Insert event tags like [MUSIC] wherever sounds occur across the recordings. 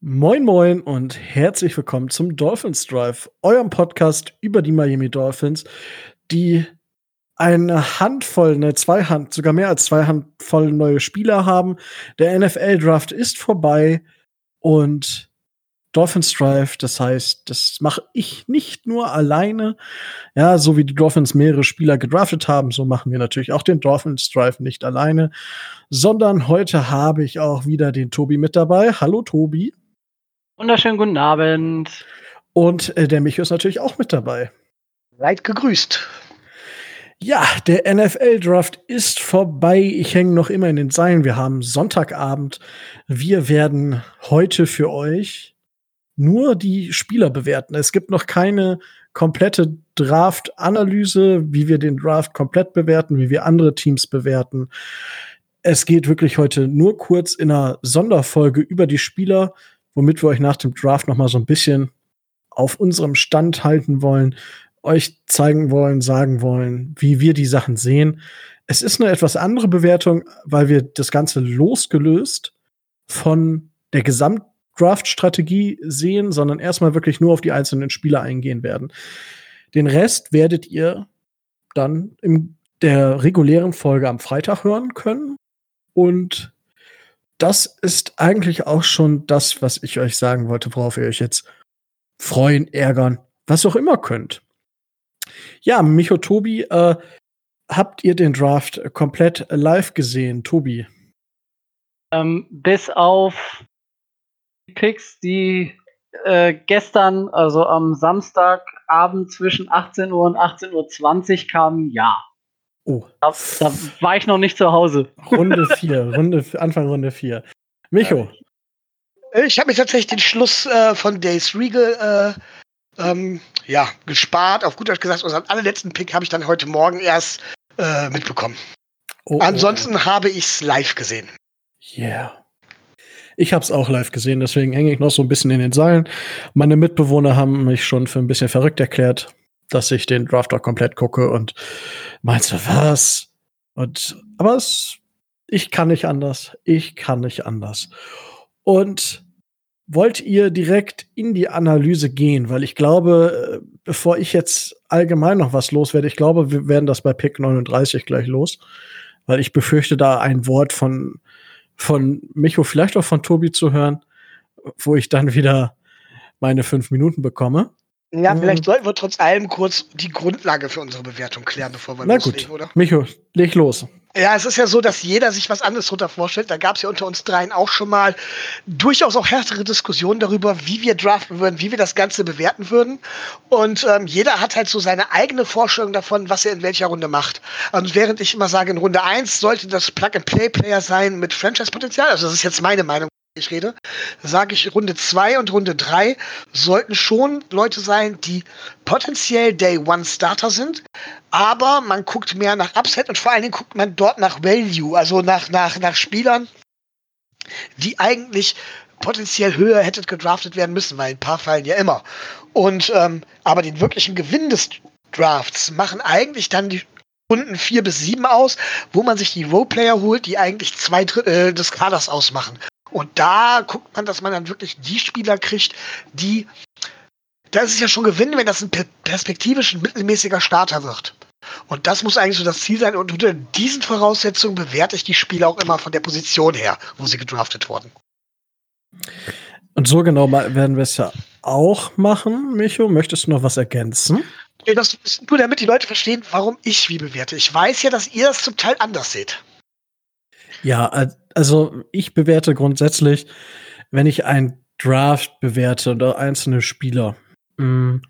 Moin Moin und herzlich willkommen zum Dolphins Drive, eurem Podcast über die Miami Dolphins, die eine Handvoll, eine Zweihand, sogar mehr als zwei Handvoll neue Spieler haben. Der NFL Draft ist vorbei und Dolphins Drive, das heißt, das mache ich nicht nur alleine. Ja, so wie die Dolphins mehrere Spieler gedraftet haben, so machen wir natürlich auch den Dolphins Drive nicht alleine, sondern heute habe ich auch wieder den Tobi mit dabei. Hallo Tobi. Wunderschönen guten Abend. Und äh, der Micho ist natürlich auch mit dabei. Leid gegrüßt. Ja, der NFL-Draft ist vorbei. Ich hänge noch immer in den Seilen. Wir haben Sonntagabend. Wir werden heute für euch nur die Spieler bewerten. Es gibt noch keine komplette Draft-Analyse, wie wir den Draft komplett bewerten, wie wir andere Teams bewerten. Es geht wirklich heute nur kurz in einer Sonderfolge über die Spieler womit wir euch nach dem Draft noch mal so ein bisschen auf unserem Stand halten wollen, euch zeigen wollen, sagen wollen, wie wir die Sachen sehen. Es ist eine etwas andere Bewertung, weil wir das Ganze losgelöst von der Gesamtdraft-Strategie sehen, sondern erstmal wirklich nur auf die einzelnen Spieler eingehen werden. Den Rest werdet ihr dann in der regulären Folge am Freitag hören können. Und das ist eigentlich auch schon das, was ich euch sagen wollte, worauf ihr euch jetzt freuen, ärgern, was auch immer könnt. Ja, Micho Tobi, äh, habt ihr den Draft komplett live gesehen, Tobi? Ähm, bis auf die Picks, die äh, gestern, also am Samstagabend zwischen 18 Uhr und 18.20 Uhr kamen, ja. Oh. Da, da, war ich noch nicht zu Hause. Runde [LAUGHS] 4, Runde, Anfang Runde 4. Micho. Äh, ich habe mir tatsächlich den Schluss äh, von Days Regal äh, ähm, ja, gespart. Auf gut Deutsch gesagt, unseren allerletzten Pick habe ich dann heute Morgen erst äh, mitbekommen. Oh, oh Ansonsten oh. habe ich es live gesehen. Yeah. Ich habe es auch live gesehen, deswegen hänge ich noch so ein bisschen in den Seilen. Meine Mitbewohner haben mich schon für ein bisschen verrückt erklärt dass ich den Draft auch komplett gucke und meinst du was? Und aber es, ich kann nicht anders. Ich kann nicht anders. Und wollt ihr direkt in die Analyse gehen? Weil ich glaube, bevor ich jetzt allgemein noch was loswerde, ich glaube, wir werden das bei Pick 39 gleich los. Weil ich befürchte, da ein Wort von, von Micho, vielleicht auch von Tobi zu hören, wo ich dann wieder meine fünf Minuten bekomme. Ja, mhm. vielleicht sollten wir trotz allem kurz die Grundlage für unsere Bewertung klären, bevor wir Na loslegen, gut. oder? Micho, leg los. Ja, es ist ja so, dass jeder sich was anderes darunter vorstellt. Da gab es ja unter uns dreien auch schon mal durchaus auch härtere Diskussionen darüber, wie wir draften würden, wie wir das Ganze bewerten würden. Und ähm, jeder hat halt so seine eigene Vorstellung davon, was er in welcher Runde macht. Und während ich immer sage, in Runde 1 sollte das Plug-and-Play-Player sein mit Franchise-Potenzial, also das ist jetzt meine Meinung, ich rede, sage ich, Runde 2 und Runde 3 sollten schon Leute sein, die potenziell Day One Starter sind, aber man guckt mehr nach Upset und vor allen Dingen guckt man dort nach Value, also nach, nach, nach Spielern, die eigentlich potenziell höher hätte gedraftet werden müssen, weil ein paar fallen ja immer. Und ähm, aber den wirklichen Gewinn des Drafts machen eigentlich dann die Runden 4 bis 7 aus, wo man sich die Roleplayer holt, die eigentlich zwei Drittel äh, des Kaders ausmachen. Und da guckt man, dass man dann wirklich die Spieler kriegt, die. Da ist es ja schon Gewinn, wenn das ein perspektivisch mittelmäßiger Starter wird. Und das muss eigentlich so das Ziel sein. Und unter diesen Voraussetzungen bewerte ich die Spieler auch immer von der Position her, wo sie gedraftet wurden. Und so genau werden wir es ja auch machen, Micho. Möchtest du noch was ergänzen? Das ist nur damit die Leute verstehen, warum ich wie bewerte. Ich weiß ja, dass ihr das zum Teil anders seht. Ja, also ich bewerte grundsätzlich, wenn ich ein Draft bewerte oder einzelne Spieler, mh, mm,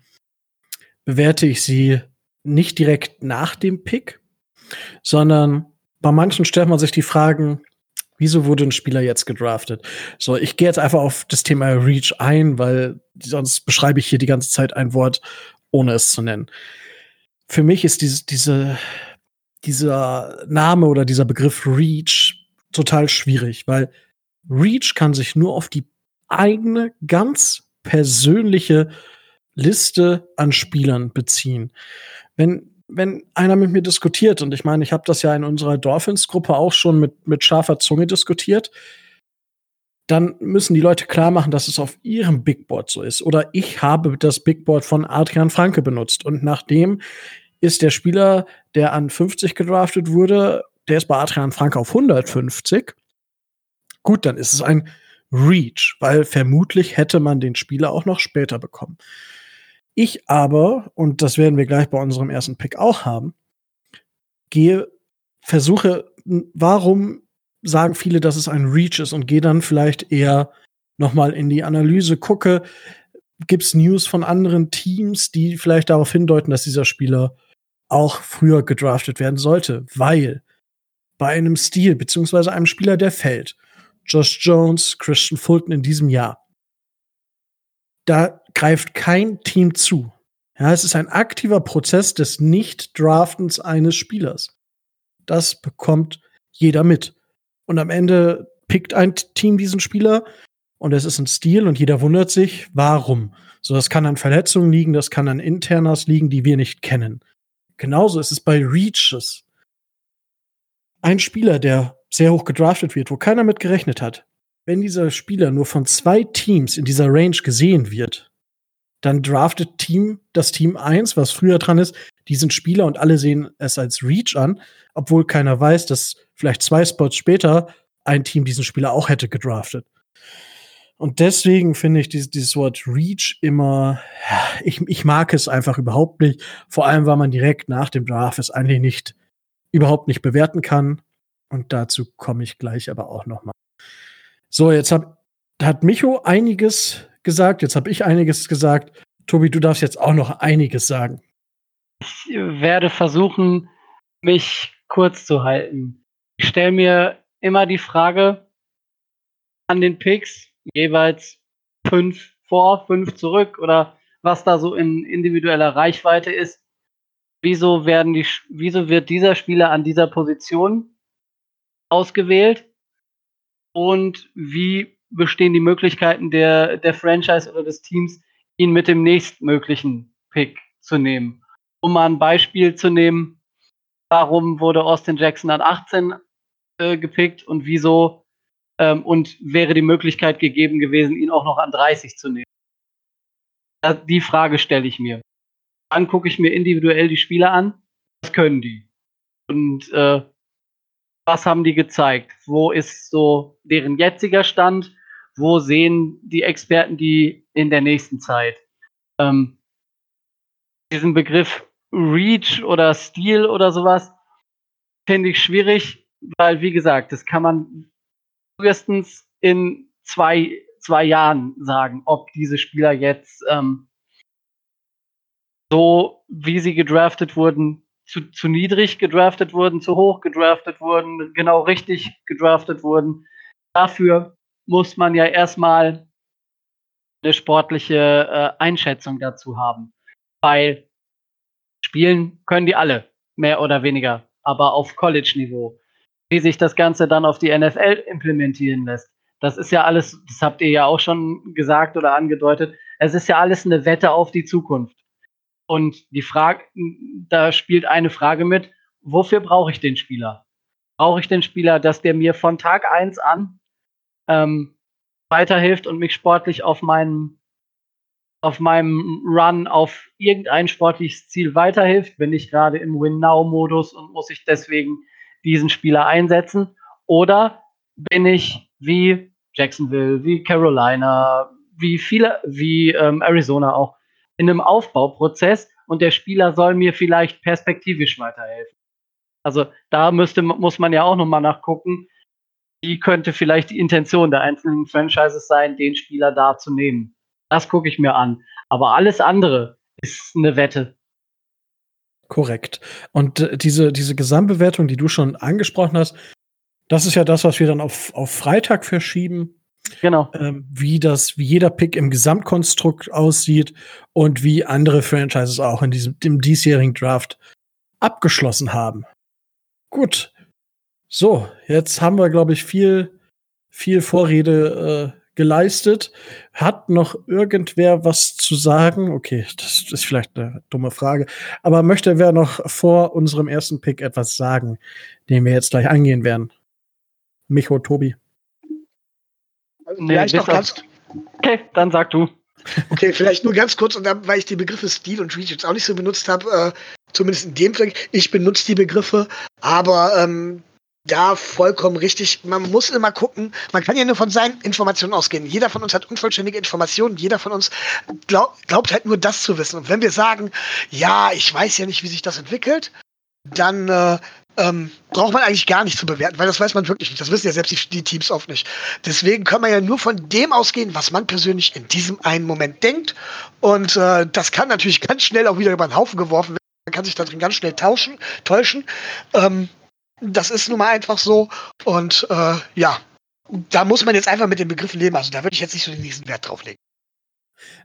bewerte ich sie nicht direkt nach dem Pick, sondern bei manchen stellt man sich die Fragen, wieso wurde ein Spieler jetzt gedraftet? So, ich gehe jetzt einfach auf das Thema Reach ein, weil sonst beschreibe ich hier die ganze Zeit ein Wort, ohne es zu nennen. Für mich ist diese, diese, dieser Name oder dieser Begriff Reach total schwierig, weil Reach kann sich nur auf die eigene, ganz persönliche Liste an Spielern beziehen. Wenn, wenn einer mit mir diskutiert, und ich meine, ich habe das ja in unserer Dolphins-Gruppe auch schon mit, mit scharfer Zunge diskutiert, dann müssen die Leute klar machen, dass es auf ihrem Big Board so ist. Oder ich habe das Big Board von Adrian Franke benutzt. Und nachdem ist der Spieler, der an 50 gedraftet wurde, der ist bei Adrian Franke auf 150. Gut, dann ist es ein Reach, weil vermutlich hätte man den Spieler auch noch später bekommen. Ich aber, und das werden wir gleich bei unserem ersten Pick auch haben, gehe, versuche, warum sagen viele, dass es ein Reach ist und gehe dann vielleicht eher noch mal in die Analyse, gucke, gibt es News von anderen Teams, die vielleicht darauf hindeuten, dass dieser Spieler auch früher gedraftet werden sollte, weil bei einem Stil beziehungsweise einem Spieler, der fällt, Josh Jones, Christian Fulton in diesem Jahr, da greift kein Team zu. Ja, es ist ein aktiver Prozess des Nicht-Draftens eines Spielers. Das bekommt jeder mit. Und am Ende pickt ein Team diesen Spieler und es ist ein Stil und jeder wundert sich, warum. So, das kann an Verletzungen liegen, das kann an Internas liegen, die wir nicht kennen. Genauso ist es bei Reaches. Ein Spieler, der sehr hoch gedraftet wird, wo keiner mit gerechnet hat, wenn dieser Spieler nur von zwei Teams in dieser Range gesehen wird, dann draftet Team, das Team 1, was früher dran ist, diesen Spieler und alle sehen es als Reach an, obwohl keiner weiß, dass vielleicht zwei Spots später ein Team diesen Spieler auch hätte gedraftet. Und deswegen finde ich dieses, dieses Wort Reach immer, ich, ich mag es einfach überhaupt nicht. Vor allem, weil man direkt nach dem Draft es eigentlich nicht, überhaupt nicht bewerten kann. Und dazu komme ich gleich aber auch noch mal. So, jetzt hab, hat Micho einiges gesagt, jetzt habe ich einiges gesagt. Tobi, du darfst jetzt auch noch einiges sagen. Ich werde versuchen, mich kurz zu halten. Ich stelle mir immer die Frage an den Picks, jeweils fünf vor, fünf zurück oder was da so in individueller Reichweite ist. Wieso werden die, wieso wird dieser Spieler an dieser Position ausgewählt? Und wie bestehen die Möglichkeiten der, der Franchise oder des Teams, ihn mit dem nächstmöglichen Pick zu nehmen? Um mal ein Beispiel zu nehmen, warum wurde Austin Jackson an 18 äh, gepickt und wieso ähm, und wäre die Möglichkeit gegeben gewesen, ihn auch noch an 30 zu nehmen? Die Frage stelle ich mir. Dann gucke ich mir individuell die Spieler an. Was können die? Und äh, was haben die gezeigt? Wo ist so deren jetziger Stand? Wo sehen die Experten die in der nächsten Zeit? Ähm, diesen Begriff Reach oder Stil oder sowas finde ich schwierig, weil, wie gesagt, das kann man frühestens in zwei, zwei Jahren sagen, ob diese Spieler jetzt ähm, so, wie sie gedraftet wurden, zu, zu niedrig gedraftet wurden, zu hoch gedraftet wurden, genau richtig gedraftet wurden. Dafür muss man ja erstmal eine sportliche äh, Einschätzung dazu haben. Weil spielen können die alle, mehr oder weniger, aber auf College-Niveau wie sich das Ganze dann auf die NFL implementieren lässt. Das ist ja alles, das habt ihr ja auch schon gesagt oder angedeutet, es ist ja alles eine Wette auf die Zukunft. Und die Frage, da spielt eine Frage mit, wofür brauche ich den Spieler? Brauche ich den Spieler, dass der mir von Tag eins an ähm, weiterhilft und mich sportlich auf meinem, auf meinem Run auf irgendein sportliches Ziel weiterhilft? Bin ich gerade im Win-Now-Modus und muss ich deswegen diesen Spieler einsetzen? Oder bin ich wie Jacksonville, wie Carolina, wie viele, wie ähm, Arizona auch in einem Aufbauprozess und der Spieler soll mir vielleicht perspektivisch weiterhelfen. Also da müsste, muss man ja auch nochmal nachgucken, wie könnte vielleicht die Intention der einzelnen Franchises sein, den Spieler da zu nehmen. Das gucke ich mir an. Aber alles andere ist eine Wette. Korrekt. Und äh, diese, diese Gesamtbewertung, die du schon angesprochen hast, das ist ja das, was wir dann auf, auf Freitag verschieben. Genau. Ähm, wie das, wie jeder Pick im Gesamtkonstrukt aussieht und wie andere Franchises auch in diesem, dem diesjährigen Draft abgeschlossen haben. Gut. So, jetzt haben wir, glaube ich, viel, viel Vorrede äh, geleistet. Hat noch irgendwer was zu sagen? Okay, das ist vielleicht eine dumme Frage. Aber möchte wer noch vor unserem ersten Pick etwas sagen, den wir jetzt gleich angehen werden? Micho, Tobi. Also nee, vielleicht noch ganz. Okay, dann sag du. Okay, vielleicht nur ganz kurz, und dann, weil ich die Begriffe Stil und Reach jetzt auch nicht so benutzt habe, äh, zumindest in dem Fall, ich benutze die Begriffe, aber ähm, da vollkommen richtig. Man muss immer gucken, man kann ja nur von seinen Informationen ausgehen. Jeder von uns hat unvollständige Informationen, jeder von uns glaub, glaubt halt nur das zu wissen. Und wenn wir sagen, ja, ich weiß ja nicht, wie sich das entwickelt, dann äh, ähm, braucht man eigentlich gar nicht zu bewerten, weil das weiß man wirklich nicht. Das wissen ja selbst die, die, Teams oft nicht. Deswegen kann man ja nur von dem ausgehen, was man persönlich in diesem einen Moment denkt. Und äh, das kann natürlich [LAUGHS] ganz schnell auch wieder über den Haufen geworfen werden. Man kann sich da drin ganz schnell tauschen, täuschen. Ähm, das ist nun mal einfach so. Und äh, ja, da muss man jetzt einfach mit den Begriffen leben. Also da würde ich jetzt nicht so den nächsten Wert drauf legen.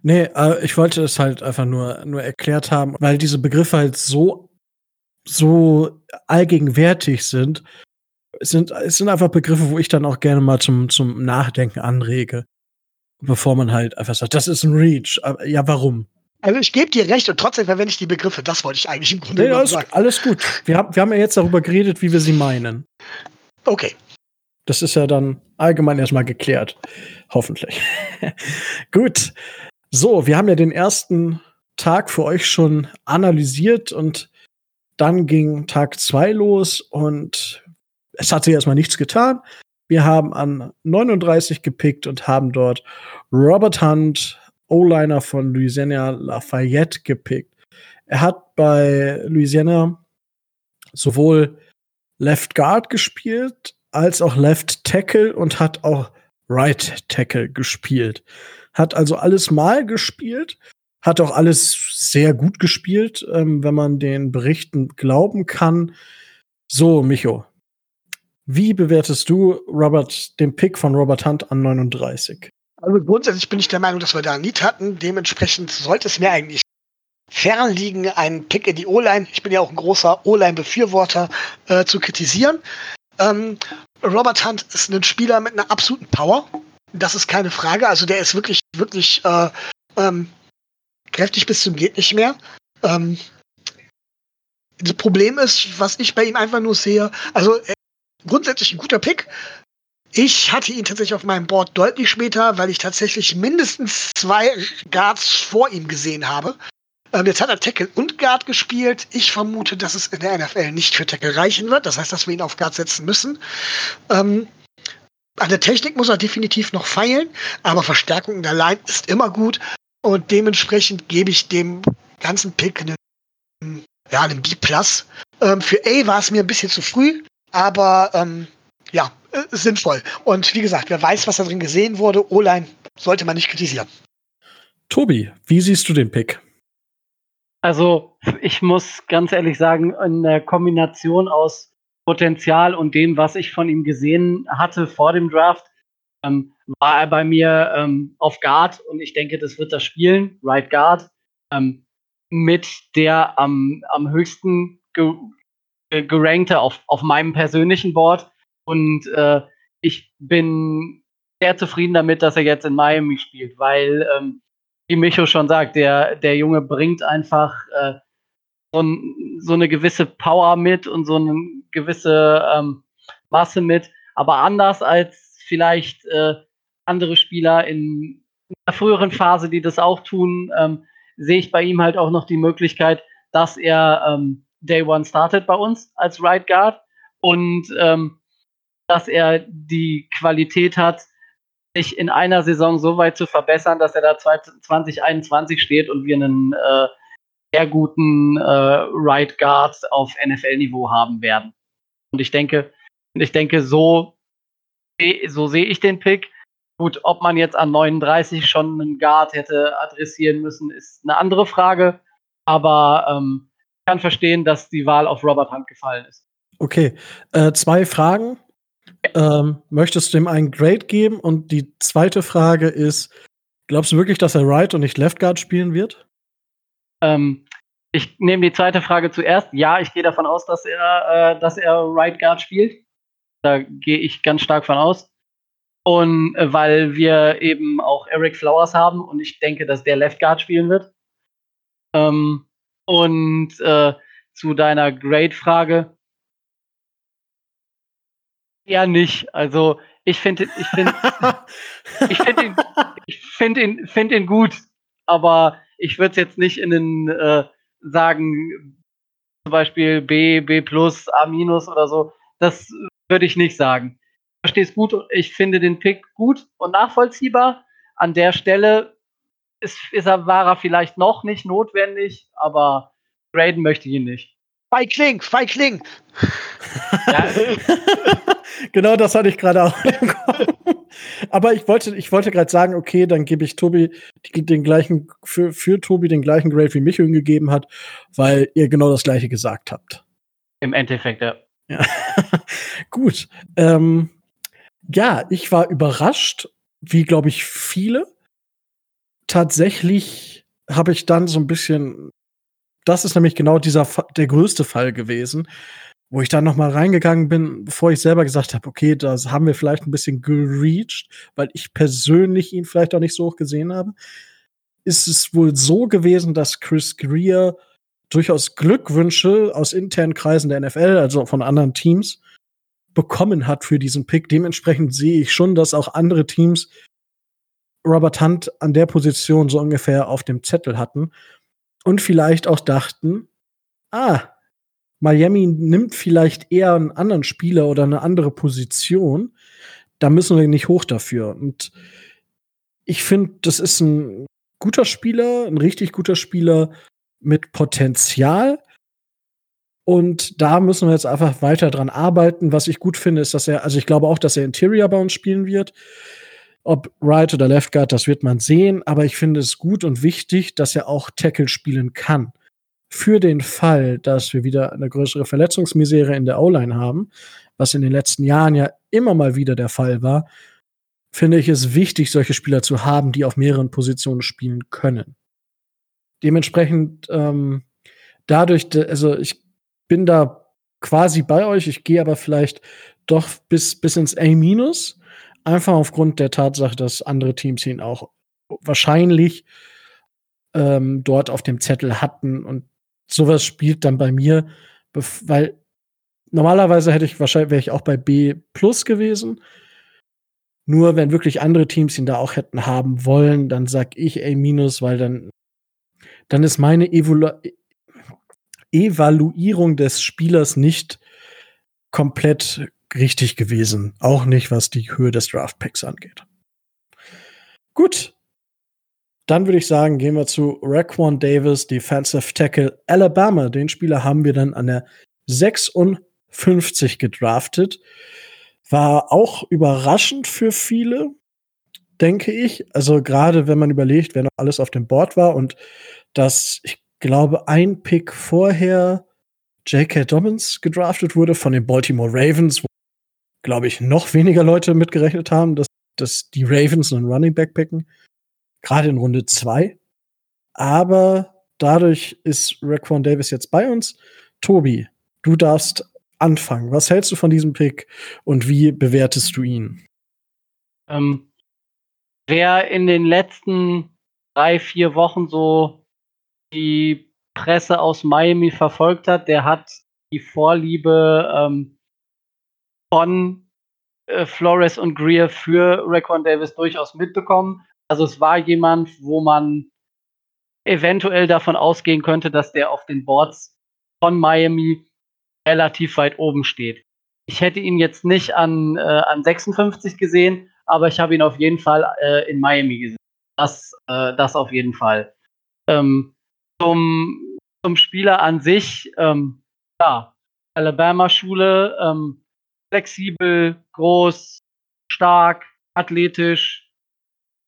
Nee, äh, ich wollte es halt einfach nur, nur erklärt haben, weil diese Begriffe halt so, so allgegenwärtig sind. Es sind, es sind einfach Begriffe, wo ich dann auch gerne mal zum, zum Nachdenken anrege. Bevor man halt einfach sagt, das ist ein Reach. Ja, warum? Also ich gebe dir recht und trotzdem verwende ich die Begriffe. Das wollte ich eigentlich im Grunde nee, alles, sagen. Alles gut. Wir haben, wir haben ja jetzt darüber geredet, wie wir sie meinen. Okay. Das ist ja dann allgemein erstmal geklärt. Hoffentlich. [LAUGHS] gut. So, wir haben ja den ersten Tag für euch schon analysiert und dann ging Tag zwei los und es hat sich erstmal nichts getan. Wir haben an 39 gepickt und haben dort Robert Hunt, O-Liner von Louisiana Lafayette gepickt. Er hat bei Louisiana sowohl Left Guard gespielt als auch Left Tackle und hat auch Right Tackle gespielt. Hat also alles mal gespielt, hat auch alles sehr gut gespielt, ähm, wenn man den Berichten glauben kann. So, Micho, wie bewertest du Robert, den Pick von Robert Hunt an 39? Also grundsätzlich bin ich der Meinung, dass wir da Need hatten. Dementsprechend sollte es mir eigentlich fern liegen, einen Pick in die O-Line, ich bin ja auch ein großer O-Line-Befürworter, äh, zu kritisieren. Ähm, Robert Hunt ist ein Spieler mit einer absoluten Power. Das ist keine Frage. Also der ist wirklich, wirklich äh, ähm, kräftig bis zum geht nicht mehr. Ähm, das Problem ist, was ich bei ihm einfach nur sehe, also äh, grundsätzlich ein guter Pick, ich hatte ihn tatsächlich auf meinem Board deutlich später, weil ich tatsächlich mindestens zwei Guards vor ihm gesehen habe. Ähm, jetzt hat er Tackle und Guard gespielt. Ich vermute, dass es in der NFL nicht für Tackle reichen wird. Das heißt, dass wir ihn auf Guard setzen müssen. Ähm, an der Technik muss er definitiv noch feilen, aber Verstärkung in der Line ist immer gut. Und dementsprechend gebe ich dem ganzen Pick einen, ja, einen B+. Ähm, für A war es mir ein bisschen zu früh, aber ähm, ja, äh, sinnvoll. Und wie gesagt, wer weiß, was da drin gesehen wurde, O-Line sollte man nicht kritisieren. Tobi, wie siehst du den Pick? Also, ich muss ganz ehrlich sagen, in der Kombination aus Potenzial und dem, was ich von ihm gesehen hatte vor dem Draft, ähm, war er bei mir ähm, auf Guard und ich denke, das wird das spielen, Right Guard, ähm, mit der am, am höchsten ge gerankte auf, auf meinem persönlichen Board. Und äh, ich bin sehr zufrieden damit, dass er jetzt in Miami spielt, weil, ähm, wie Micho schon sagt, der, der Junge bringt einfach äh, so, ein, so, eine gewisse Power mit und so eine gewisse ähm, Masse mit, aber anders als vielleicht äh, andere Spieler in einer früheren Phase, die das auch tun, ähm, sehe ich bei ihm halt auch noch die Möglichkeit, dass er ähm, Day One startet bei uns als Right Guard und ähm, dass er die Qualität hat, sich in einer Saison so weit zu verbessern, dass er da 2021 steht und wir einen äh, sehr guten äh, Right Guard auf NFL-Niveau haben werden. Und ich denke, ich denke, so, so sehe ich den Pick. Gut, ob man jetzt an 39 schon einen Guard hätte adressieren müssen, ist eine andere Frage. Aber ähm, ich kann verstehen, dass die Wahl auf Robert Hunt gefallen ist. Okay, äh, zwei Fragen. Ähm, möchtest du ihm einen Grade geben? Und die zweite Frage ist: Glaubst du wirklich, dass er Right und nicht Left Guard spielen wird? Ähm, ich nehme die zweite Frage zuerst. Ja, ich gehe davon aus, dass er, äh, dass er Right Guard spielt. Da gehe ich ganz stark von aus. Und äh, weil wir eben auch Eric Flowers haben und ich denke, dass der Left Guard spielen wird. Ähm, und äh, zu deiner Grade-Frage, Eher nicht. Also ich finde ich finde ich finde ihn, ich [LAUGHS] ihn, find ihn gut, aber ich würde es jetzt nicht in den äh, sagen, zum Beispiel B, B plus, A minus oder so. Das würde ich nicht sagen. Ich verstehe es gut. Ich finde den Pick gut und nachvollziehbar. An der Stelle ist, ist er, war er vielleicht noch nicht notwendig, aber graden möchte ich ihn nicht. Bei Kling. Ja. [LAUGHS] genau das hatte ich gerade auch. Aber ich wollte, ich wollte gerade sagen, okay, dann gebe ich Tobi den gleichen, für, für Tobi den gleichen Grade wie Michael gegeben hat, weil ihr genau das gleiche gesagt habt. Im Endeffekt, ja. Ja. [LAUGHS] Gut. Ähm, ja, ich war überrascht, wie glaube ich viele. Tatsächlich habe ich dann so ein bisschen, das ist nämlich genau dieser der größte Fall gewesen wo ich dann noch mal reingegangen bin, bevor ich selber gesagt habe, okay, das haben wir vielleicht ein bisschen gereached, weil ich persönlich ihn vielleicht auch nicht so hoch gesehen habe, ist es wohl so gewesen, dass Chris Greer durchaus Glückwünsche aus internen Kreisen der NFL, also von anderen Teams, bekommen hat für diesen Pick. Dementsprechend sehe ich schon, dass auch andere Teams Robert Hunt an der Position so ungefähr auf dem Zettel hatten und vielleicht auch dachten, ah, Miami nimmt vielleicht eher einen anderen Spieler oder eine andere Position, da müssen wir nicht hoch dafür. Und ich finde, das ist ein guter Spieler, ein richtig guter Spieler mit Potenzial. Und da müssen wir jetzt einfach weiter dran arbeiten. Was ich gut finde, ist, dass er, also ich glaube auch, dass er Interior bei uns spielen wird. Ob Right oder Left Guard, das wird man sehen. Aber ich finde es gut und wichtig, dass er auch Tackle spielen kann für den Fall, dass wir wieder eine größere Verletzungsmisere in der O-Line haben, was in den letzten Jahren ja immer mal wieder der Fall war, finde ich es wichtig, solche Spieler zu haben, die auf mehreren Positionen spielen können. Dementsprechend ähm, dadurch, also ich bin da quasi bei euch, ich gehe aber vielleicht doch bis, bis ins A-, einfach aufgrund der Tatsache, dass andere Teams ihn auch wahrscheinlich ähm, dort auf dem Zettel hatten und sowas spielt dann bei mir, weil normalerweise hätte ich wahrscheinlich wäre ich auch bei B plus gewesen. Nur wenn wirklich andere Teams ihn da auch hätten haben wollen, dann sag ich A minus, weil dann dann ist meine Evolu Evaluierung des Spielers nicht komplett richtig gewesen, auch nicht was die Höhe des Draft Picks angeht. Gut, dann würde ich sagen, gehen wir zu Raquan Davis, Defensive Tackle Alabama. Den Spieler haben wir dann an der 56 gedraftet. War auch überraschend für viele, denke ich. Also gerade wenn man überlegt, wer noch alles auf dem Board war und dass ich glaube, ein Pick vorher J.K. Dobbins gedraftet wurde von den Baltimore Ravens, wo, glaube ich, noch weniger Leute mitgerechnet haben, dass, dass die Ravens einen Running Back picken gerade in Runde zwei. Aber dadurch ist Raquan Davis jetzt bei uns. Tobi, du darfst anfangen. Was hältst du von diesem Pick und wie bewertest du ihn? Ähm, wer in den letzten drei, vier Wochen so die Presse aus Miami verfolgt hat, der hat die Vorliebe ähm, von äh, Flores und Greer für Raquan Davis durchaus mitbekommen. Also es war jemand, wo man eventuell davon ausgehen könnte, dass der auf den Boards von Miami relativ weit oben steht. Ich hätte ihn jetzt nicht an, äh, an 56 gesehen, aber ich habe ihn auf jeden Fall äh, in Miami gesehen. Das, äh, das auf jeden Fall. Ähm, zum, zum Spieler an sich, ähm, ja, Alabama-Schule, ähm, flexibel, groß, stark, athletisch,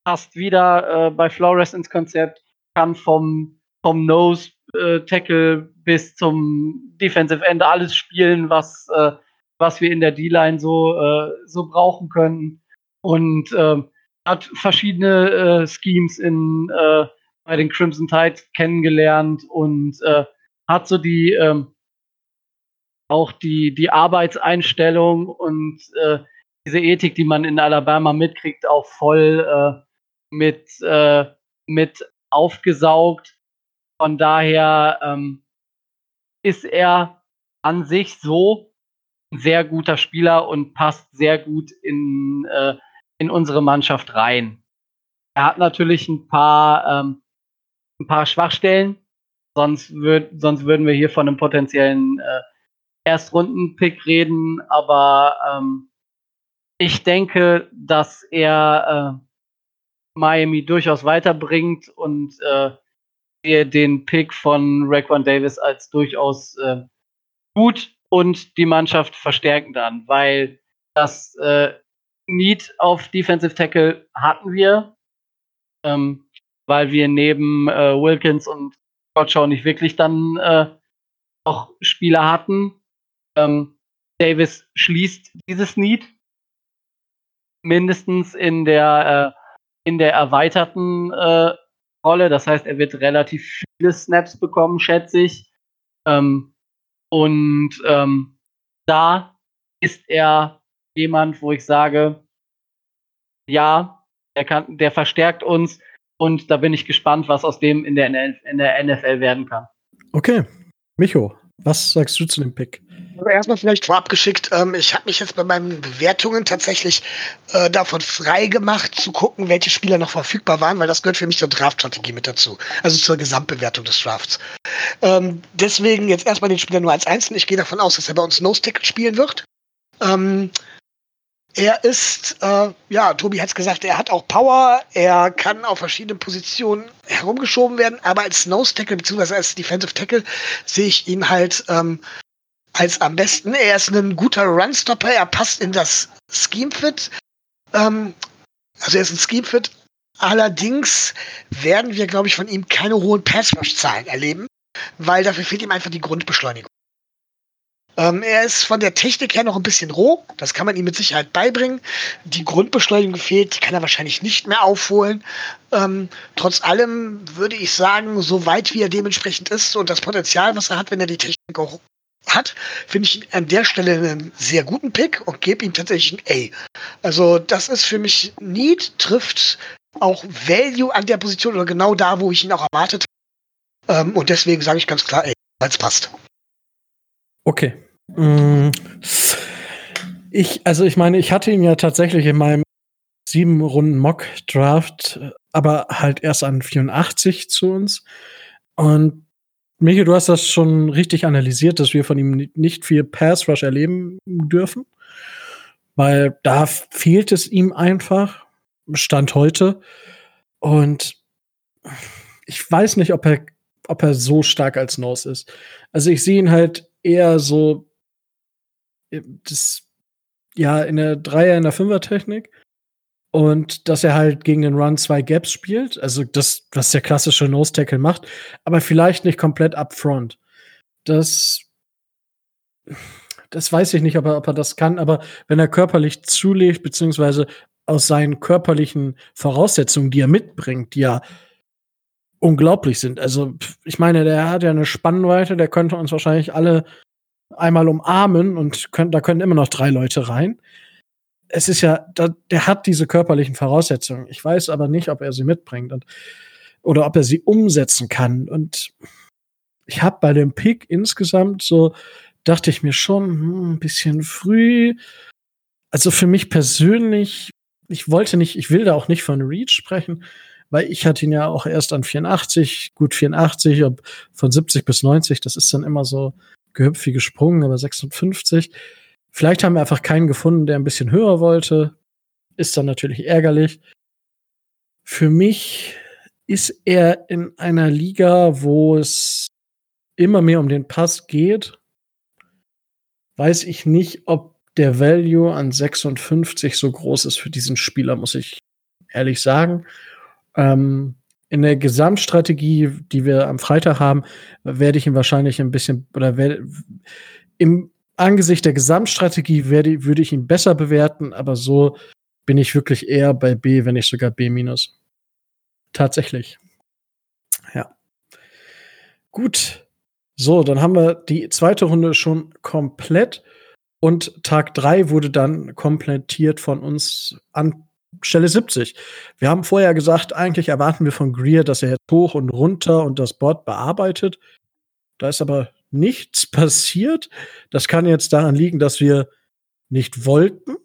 passt wieder äh, bei Flores ins Konzept, kann vom, vom Nose äh, Tackle bis zum Defensive End alles spielen, was, äh, was wir in der D-Line so, äh, so brauchen können. Und äh, hat verschiedene äh, Schemes in, äh, bei den Crimson Tide kennengelernt und äh, hat so die ähm, auch die, die Arbeitseinstellung und äh, diese Ethik, die man in Alabama mitkriegt, auch voll äh, mit, äh, mit aufgesaugt. Von daher ähm, ist er an sich so ein sehr guter Spieler und passt sehr gut in, äh, in unsere Mannschaft rein. Er hat natürlich ein paar, ähm, ein paar Schwachstellen, sonst, würd, sonst würden wir hier von einem potenziellen äh, Erstrunden-Pick reden, aber ähm, ich denke, dass er äh, Miami durchaus weiterbringt und äh, den Pick von Raquan Davis als durchaus äh, gut und die Mannschaft verstärken dann, weil das äh, Need auf Defensive Tackle hatten wir, ähm, weil wir neben äh, Wilkins und Gottschau nicht wirklich dann äh, auch Spieler hatten. Ähm, Davis schließt dieses Need mindestens in der äh, in der erweiterten äh, Rolle. Das heißt, er wird relativ viele Snaps bekommen, schätze ich. Ähm, und ähm, da ist er jemand, wo ich sage, ja, der kann, der verstärkt uns und da bin ich gespannt, was aus dem in der, in der NFL werden kann. Okay, Micho, was sagst du zu dem Pick? Also erstmal vielleicht vorab geschickt, ähm, ich habe mich jetzt bei meinen Bewertungen tatsächlich äh, davon frei gemacht, zu gucken, welche Spieler noch verfügbar waren, weil das gehört für mich zur Draftstrategie mit dazu. Also zur Gesamtbewertung des Drafts. Ähm, deswegen jetzt erstmal den Spieler nur als Einzelnen. Ich gehe davon aus, dass er bei uns Nose Tackle spielen wird. Ähm, er ist, äh, ja, Tobi hat es gesagt, er hat auch Power, er kann auf verschiedenen Positionen herumgeschoben werden, aber als Nose Tackle bzw. als Defensive Tackle sehe ich ihn halt ähm, als am besten. Er ist ein guter Runstopper, er passt in das Scheme-Fit. Ähm, also er ist ein Scheme-Fit. Allerdings werden wir, glaube ich, von ihm keine hohen Pass-Rush-Zahlen erleben, weil dafür fehlt ihm einfach die Grundbeschleunigung. Ähm, er ist von der Technik her noch ein bisschen roh, das kann man ihm mit Sicherheit beibringen. Die Grundbeschleunigung fehlt, die kann er wahrscheinlich nicht mehr aufholen. Ähm, trotz allem würde ich sagen, so weit wie er dementsprechend ist und das Potenzial, was er hat, wenn er die Technik auch hat, finde ich an der Stelle einen sehr guten Pick und gebe ihm tatsächlich ein A. Also das ist für mich Need, trifft auch Value an der Position oder genau da, wo ich ihn auch erwartet habe. Ähm, und deswegen sage ich ganz klar, ey, weil es passt. Okay. Mm. Ich, also ich meine, ich hatte ihn ja tatsächlich in meinem sieben Runden Mock Draft, aber halt erst an 84 zu uns. Und Michael, du hast das schon richtig analysiert, dass wir von ihm nicht viel Pass Rush erleben dürfen, weil da fehlt es ihm einfach, Stand heute. Und ich weiß nicht, ob er, ob er so stark als Nose ist. Also ich sehe ihn halt eher so, das, ja, in der Dreier, in der Fünfer-Technik und dass er halt gegen den Run zwei Gaps spielt, also das, was der klassische Nose Tackle macht, aber vielleicht nicht komplett upfront. Das, das weiß ich nicht, ob er, ob er das kann, aber wenn er körperlich zulegt, beziehungsweise aus seinen körperlichen Voraussetzungen, die er mitbringt, die ja unglaublich sind. Also, ich meine, der hat ja eine Spannweite, der könnte uns wahrscheinlich alle einmal umarmen und könnt, da können immer noch drei Leute rein es ist ja, da, der hat diese körperlichen Voraussetzungen. Ich weiß aber nicht, ob er sie mitbringt und, oder ob er sie umsetzen kann. Und ich habe bei dem Pick insgesamt so, dachte ich mir schon, hm, ein bisschen früh. Also für mich persönlich, ich wollte nicht, ich will da auch nicht von Reach sprechen, weil ich hatte ihn ja auch erst an 84, gut 84, ob von 70 bis 90, das ist dann immer so gehüpft wie gesprungen, aber 56 Vielleicht haben wir einfach keinen gefunden, der ein bisschen höher wollte. Ist dann natürlich ärgerlich. Für mich ist er in einer Liga, wo es immer mehr um den Pass geht. Weiß ich nicht, ob der Value an 56 so groß ist für diesen Spieler, muss ich ehrlich sagen. Ähm, in der Gesamtstrategie, die wir am Freitag haben, werde ich ihn wahrscheinlich ein bisschen oder werde, im angesichts der Gesamtstrategie werde, würde ich ihn besser bewerten, aber so bin ich wirklich eher bei B, wenn nicht sogar B minus. Tatsächlich. Ja. Gut. So, dann haben wir die zweite Runde schon komplett und Tag drei wurde dann komplettiert von uns an Stelle 70. Wir haben vorher gesagt, eigentlich erwarten wir von Greer, dass er jetzt hoch und runter und das Board bearbeitet. Da ist aber nichts [LAUGHS] passiert. Das kann jetzt daran liegen, dass wir nicht wollten,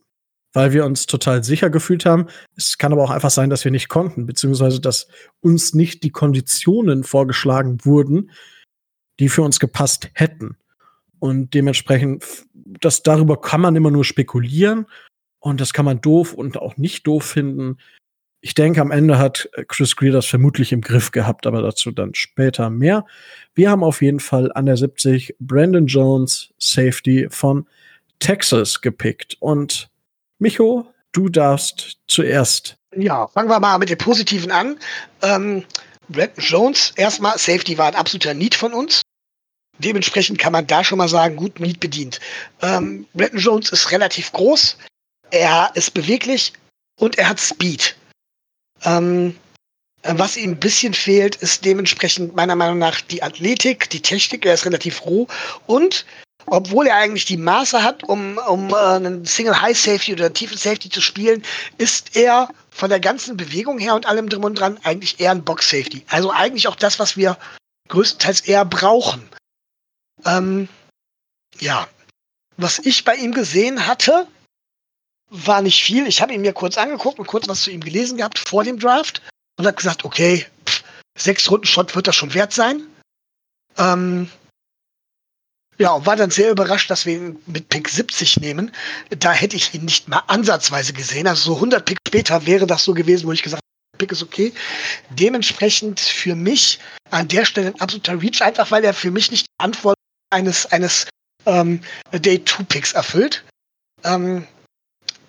weil wir uns total sicher gefühlt haben. Es kann aber auch einfach sein, dass wir nicht konnten, beziehungsweise dass uns nicht die Konditionen vorgeschlagen wurden, die für uns gepasst hätten. Und dementsprechend, das darüber kann man immer nur spekulieren. Und das kann man doof und auch nicht doof finden. Ich denke, am Ende hat Chris Greer das vermutlich im Griff gehabt, aber dazu dann später mehr. Wir haben auf jeden Fall an der 70 Brandon Jones, Safety von Texas gepickt. Und Micho, du darfst zuerst. Ja, fangen wir mal mit dem Positiven an. Ähm, Brandon Jones, erstmal, Safety war ein absoluter Need von uns. Dementsprechend kann man da schon mal sagen, gut Need bedient. Ähm, Brandon Jones ist relativ groß, er ist beweglich und er hat Speed. Ähm, was ihm ein bisschen fehlt, ist dementsprechend meiner Meinung nach die Athletik, die Technik. Er ist relativ roh und obwohl er eigentlich die Maße hat, um, um äh, einen Single High Safety oder tiefen Safety zu spielen, ist er von der ganzen Bewegung her und allem drum und dran eigentlich eher ein Box Safety. Also eigentlich auch das, was wir größtenteils eher brauchen. Ähm, ja, was ich bei ihm gesehen hatte, war nicht viel. Ich habe ihn mir kurz angeguckt und kurz was zu ihm gelesen gehabt vor dem Draft und habe gesagt, okay, pff, sechs Runden Shot wird das schon wert sein. Ähm, ja, und war dann sehr überrascht, dass wir ihn mit Pick 70 nehmen. Da hätte ich ihn nicht mal ansatzweise gesehen. Also so 100 Pick später wäre das so gewesen, wo ich gesagt habe, Pick ist okay. Dementsprechend für mich an der Stelle ein absoluter Reach, einfach weil er für mich nicht die Antwort eines, eines ähm, Day-2-Picks erfüllt. Ähm,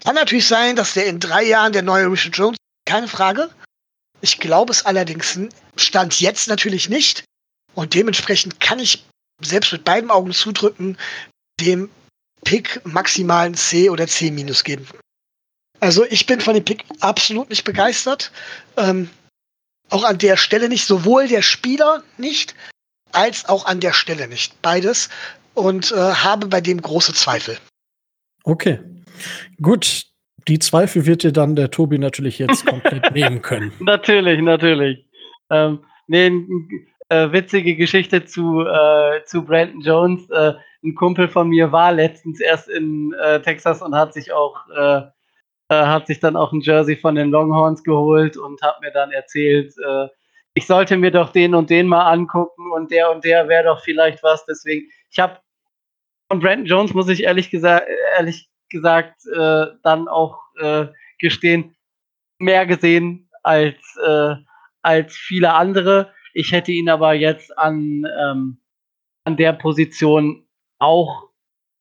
kann natürlich sein, dass der in drei Jahren der neue Richard Jones, keine Frage. Ich glaube es allerdings stand jetzt natürlich nicht. Und dementsprechend kann ich selbst mit beiden Augen zudrücken, dem Pick maximalen C oder C minus geben. Also ich bin von dem Pick absolut nicht begeistert. Ähm, auch an der Stelle nicht, sowohl der Spieler nicht, als auch an der Stelle nicht. Beides. Und äh, habe bei dem große Zweifel. Okay. Gut. Die Zweifel wird dir dann der Tobi natürlich jetzt [LAUGHS] komplett nehmen können. Natürlich, natürlich. Ähm, nee, äh, witzige Geschichte zu, äh, zu Brandon Jones. Äh, ein Kumpel von mir war letztens erst in äh, Texas und hat sich auch äh, äh, hat sich dann auch ein Jersey von den Longhorns geholt und hat mir dann erzählt, ich sollte mir doch den und den mal angucken und der und der wäre doch vielleicht was. Deswegen, ich habe von Brandon Jones muss ich ehrlich gesagt, ehrlich gesagt äh, dann auch äh, gestehen, mehr gesehen als, äh, als viele andere. Ich hätte ihn aber jetzt an, ähm, an der Position auch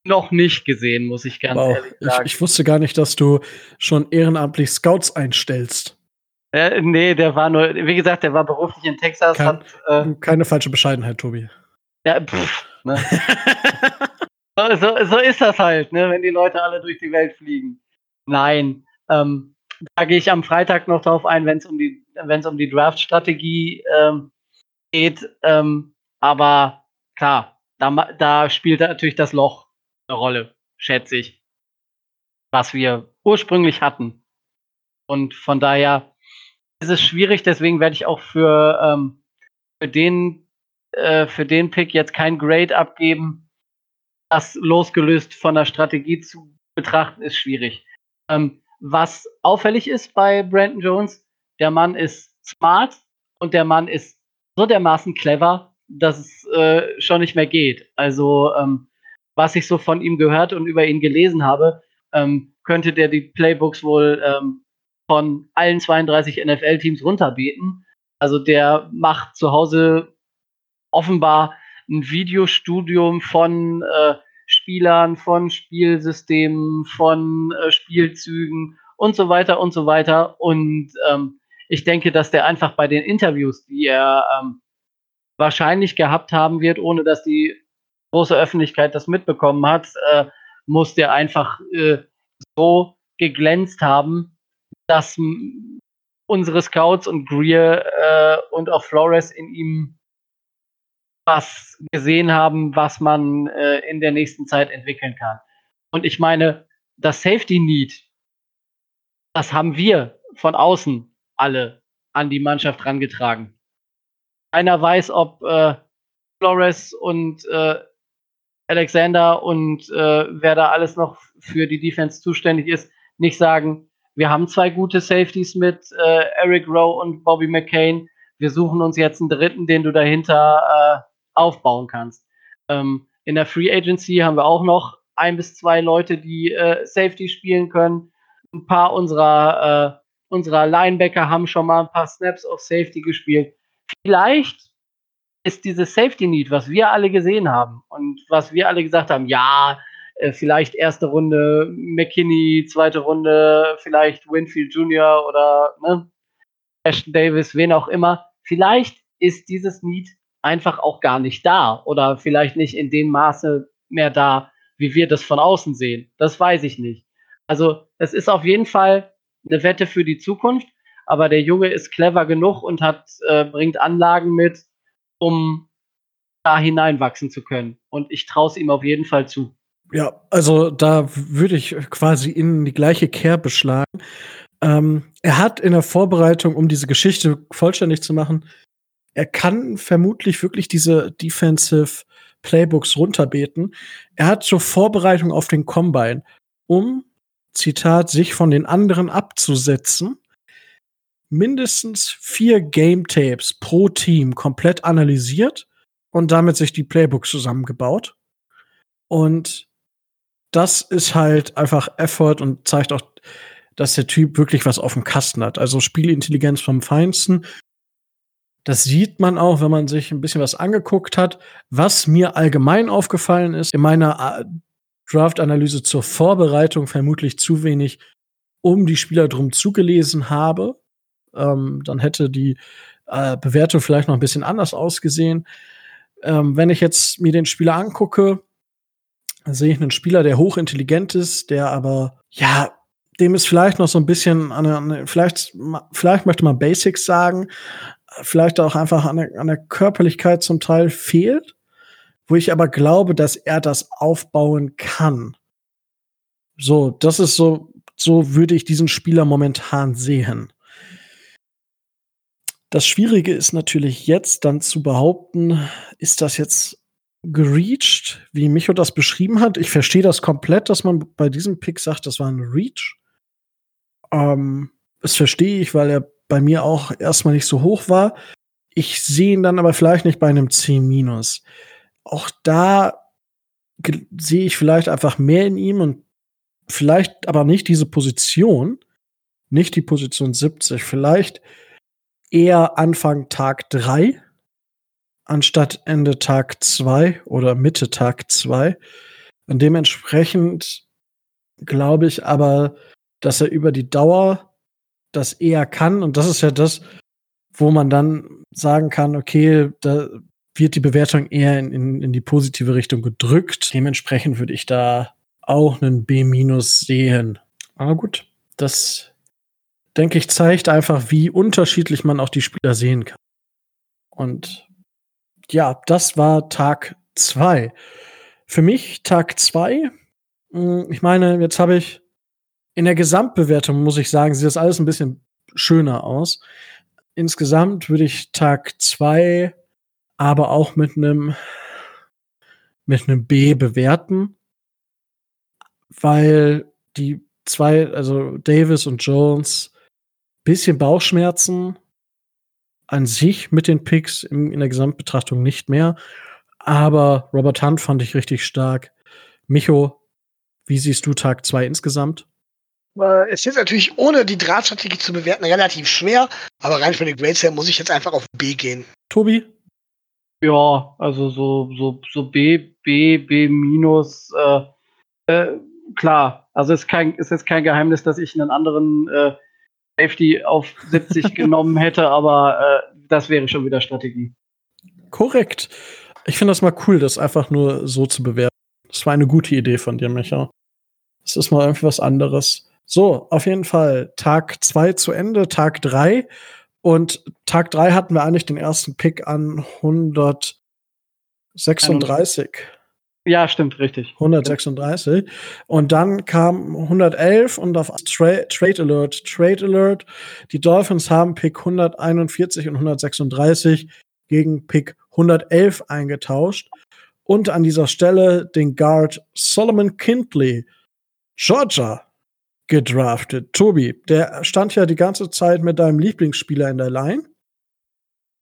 noch nicht gesehen, muss ich ganz wow. ehrlich sagen. Ich, ich, wusste gar nicht, dass du schon ehrenamtlich Scouts einstellst. Äh, nee, der war nur, wie gesagt, der war beruflich in Texas. Kein, hat, äh, keine falsche Bescheidenheit, Tobi. Ja, pff, ne? [LAUGHS] so, so, so, ist das halt, ne, wenn die Leute alle durch die Welt fliegen. Nein, ähm, da gehe ich am Freitag noch drauf ein, wenn es um die, um die Draft-Strategie ähm, geht. Ähm, aber klar, da, da spielt natürlich das Loch eine Rolle, schätze ich, was wir ursprünglich hatten. Und von daher ist es schwierig, deswegen werde ich auch für, ähm, für, den, äh, für den Pick jetzt kein Grade abgeben. Das losgelöst von der Strategie zu betrachten, ist schwierig. Ähm, was auffällig ist bei Brandon Jones, der Mann ist smart und der Mann ist so dermaßen clever, dass es äh, schon nicht mehr geht. Also, ähm, was ich so von ihm gehört und über ihn gelesen habe, ähm, könnte der die Playbooks wohl ähm, von allen 32 NFL-Teams runterbeten. Also der macht zu Hause offenbar ein Videostudium von äh, Spielern, von Spielsystemen, von äh, Spielzügen und so weiter und so weiter. Und ähm, ich denke, dass der einfach bei den Interviews, die er ähm, wahrscheinlich gehabt haben wird, ohne dass die große Öffentlichkeit das mitbekommen hat, äh, muss der einfach äh, so geglänzt haben, dass unsere Scouts und Greer äh, und auch Flores in ihm was gesehen haben, was man äh, in der nächsten Zeit entwickeln kann. Und ich meine, das Safety Need, das haben wir von außen alle an die Mannschaft rangetragen. Keiner weiß, ob äh, Flores und äh, Alexander und äh, wer da alles noch für die Defense zuständig ist, nicht sagen, wir haben zwei gute Safeties mit äh, Eric Rowe und Bobby McCain. Wir suchen uns jetzt einen dritten, den du dahinter äh, aufbauen kannst. Ähm, in der Free Agency haben wir auch noch ein bis zwei Leute, die äh, Safety spielen können. Ein paar unserer, äh, unserer Linebacker haben schon mal ein paar Snaps auf Safety gespielt. Vielleicht ist dieses Safety Need, was wir alle gesehen haben und was wir alle gesagt haben, ja, äh, vielleicht erste Runde McKinney, zweite Runde vielleicht Winfield Jr. oder ne, Ashton Davis, wen auch immer. Vielleicht ist dieses Need einfach auch gar nicht da oder vielleicht nicht in dem Maße mehr da, wie wir das von außen sehen. Das weiß ich nicht. Also es ist auf jeden Fall eine Wette für die Zukunft, aber der Junge ist clever genug und hat äh, bringt Anlagen mit, um da hineinwachsen zu können. Und ich traue es ihm auf jeden Fall zu. Ja, also da würde ich quasi in die gleiche Kerbe schlagen. Ähm, er hat in der Vorbereitung, um diese Geschichte vollständig zu machen, er kann vermutlich wirklich diese Defensive Playbooks runterbeten. Er hat zur Vorbereitung auf den Combine, um, Zitat, sich von den anderen abzusetzen, mindestens vier Game Tapes pro Team komplett analysiert und damit sich die Playbooks zusammengebaut. Und das ist halt einfach Effort und zeigt auch, dass der Typ wirklich was auf dem Kasten hat. Also Spielintelligenz vom Feinsten das sieht man auch, wenn man sich ein bisschen was angeguckt hat. Was mir allgemein aufgefallen ist, in meiner äh, Draft-Analyse zur Vorbereitung vermutlich zu wenig um die Spieler drum zugelesen habe. Ähm, dann hätte die äh, Bewertung vielleicht noch ein bisschen anders ausgesehen. Ähm, wenn ich jetzt mir den Spieler angucke, sehe ich einen Spieler, der hochintelligent ist, der aber, ja, dem ist vielleicht noch so ein bisschen, an, an, vielleicht, vielleicht möchte man Basics sagen, vielleicht auch einfach an der, an der Körperlichkeit zum Teil fehlt, wo ich aber glaube, dass er das aufbauen kann. So, das ist so, so würde ich diesen Spieler momentan sehen. Das Schwierige ist natürlich jetzt dann zu behaupten, ist das jetzt gereached, wie Micho das beschrieben hat. Ich verstehe das komplett, dass man bei diesem Pick sagt, das war ein Reach. Ähm, das verstehe ich, weil er bei mir auch erstmal nicht so hoch war. Ich sehe ihn dann aber vielleicht nicht bei einem C-. Auch da sehe ich vielleicht einfach mehr in ihm und vielleicht aber nicht diese Position, nicht die Position 70, vielleicht eher Anfang Tag 3 anstatt Ende Tag 2 oder Mitte Tag 2. Und dementsprechend glaube ich aber, dass er über die Dauer das eher kann. Und das ist ja das, wo man dann sagen kann, okay, da wird die Bewertung eher in, in, in die positive Richtung gedrückt. Dementsprechend würde ich da auch einen B- sehen. Aber gut, das denke ich zeigt einfach, wie unterschiedlich man auch die Spieler sehen kann. Und ja, das war Tag zwei. Für mich Tag zwei. Hm, ich meine, jetzt habe ich in der Gesamtbewertung muss ich sagen, sieht das alles ein bisschen schöner aus. Insgesamt würde ich Tag zwei aber auch mit einem mit einem B bewerten, weil die zwei, also Davis und Jones, bisschen Bauchschmerzen an sich mit den Picks in, in der Gesamtbetrachtung nicht mehr. Aber Robert Hunt fand ich richtig stark. Micho, wie siehst du Tag zwei insgesamt? Äh, es ist natürlich ohne die Drahtstrategie zu bewerten relativ schwer, aber rein für den Grades her muss ich jetzt einfach auf B gehen. Tobi? Ja, also so, so, so B, B, B minus, äh, äh, klar. Also es ist kein, ist jetzt kein Geheimnis, dass ich einen anderen äh, Safety auf 70 [LAUGHS] genommen hätte, aber äh, das wäre schon wieder Strategie. Korrekt. Ich finde das mal cool, das einfach nur so zu bewerten. Das war eine gute Idee von dir, Micha. Das ist mal irgendwie was anderes. So, auf jeden Fall Tag zwei zu Ende, Tag drei Und Tag drei hatten wir eigentlich den ersten Pick an 136. Ja, stimmt, richtig. 136. Und dann kam 111 und auf Tra Trade Alert, Trade Alert. Die Dolphins haben Pick 141 und 136 gegen Pick 111 eingetauscht und an dieser Stelle den Guard Solomon Kindley, Georgia, gedraftet. Tobi, der stand ja die ganze Zeit mit deinem Lieblingsspieler in der Line.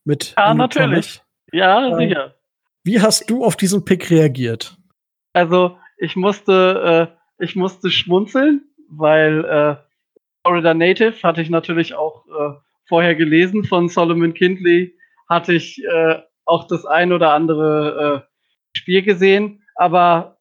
Mit ja, natürlich. Thomas. Ja, ähm, sicher. Wie hast du auf diesen Pick reagiert? Also, ich musste, äh, ich musste schmunzeln, weil äh, Florida Native hatte ich natürlich auch äh, vorher gelesen von Solomon Kindley, hatte ich äh, auch das ein oder andere äh, Spiel gesehen, aber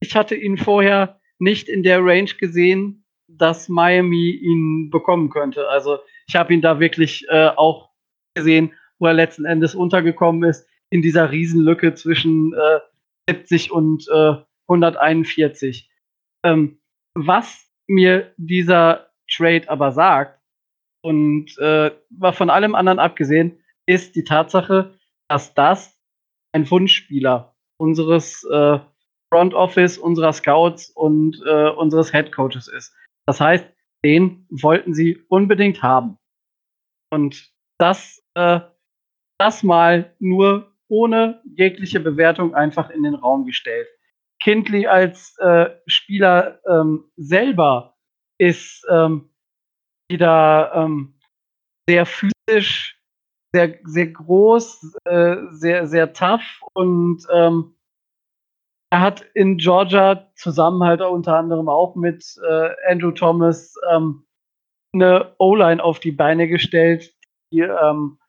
ich hatte ihn vorher nicht in der Range gesehen, dass Miami ihn bekommen könnte. Also ich habe ihn da wirklich äh, auch gesehen, wo er letzten Endes untergekommen ist, in dieser Riesenlücke zwischen äh, 70 und äh, 141. Ähm, was mir dieser Trade aber sagt, und äh, von allem anderen abgesehen, ist die Tatsache, dass das ein Wunschspieler unseres äh, Front Office, unserer Scouts und äh, unseres Head Coaches ist. Das heißt, den wollten sie unbedingt haben. Und das, äh, das mal nur ohne jegliche Bewertung einfach in den Raum gestellt. Kindly als äh, Spieler ähm, selber ist ähm, wieder ähm, sehr physisch, sehr, sehr groß, äh, sehr, sehr tough und ähm, er hat in Georgia zusammen halt unter anderem auch mit äh, Andrew Thomas ähm, eine O-Line auf die Beine gestellt, die ähm,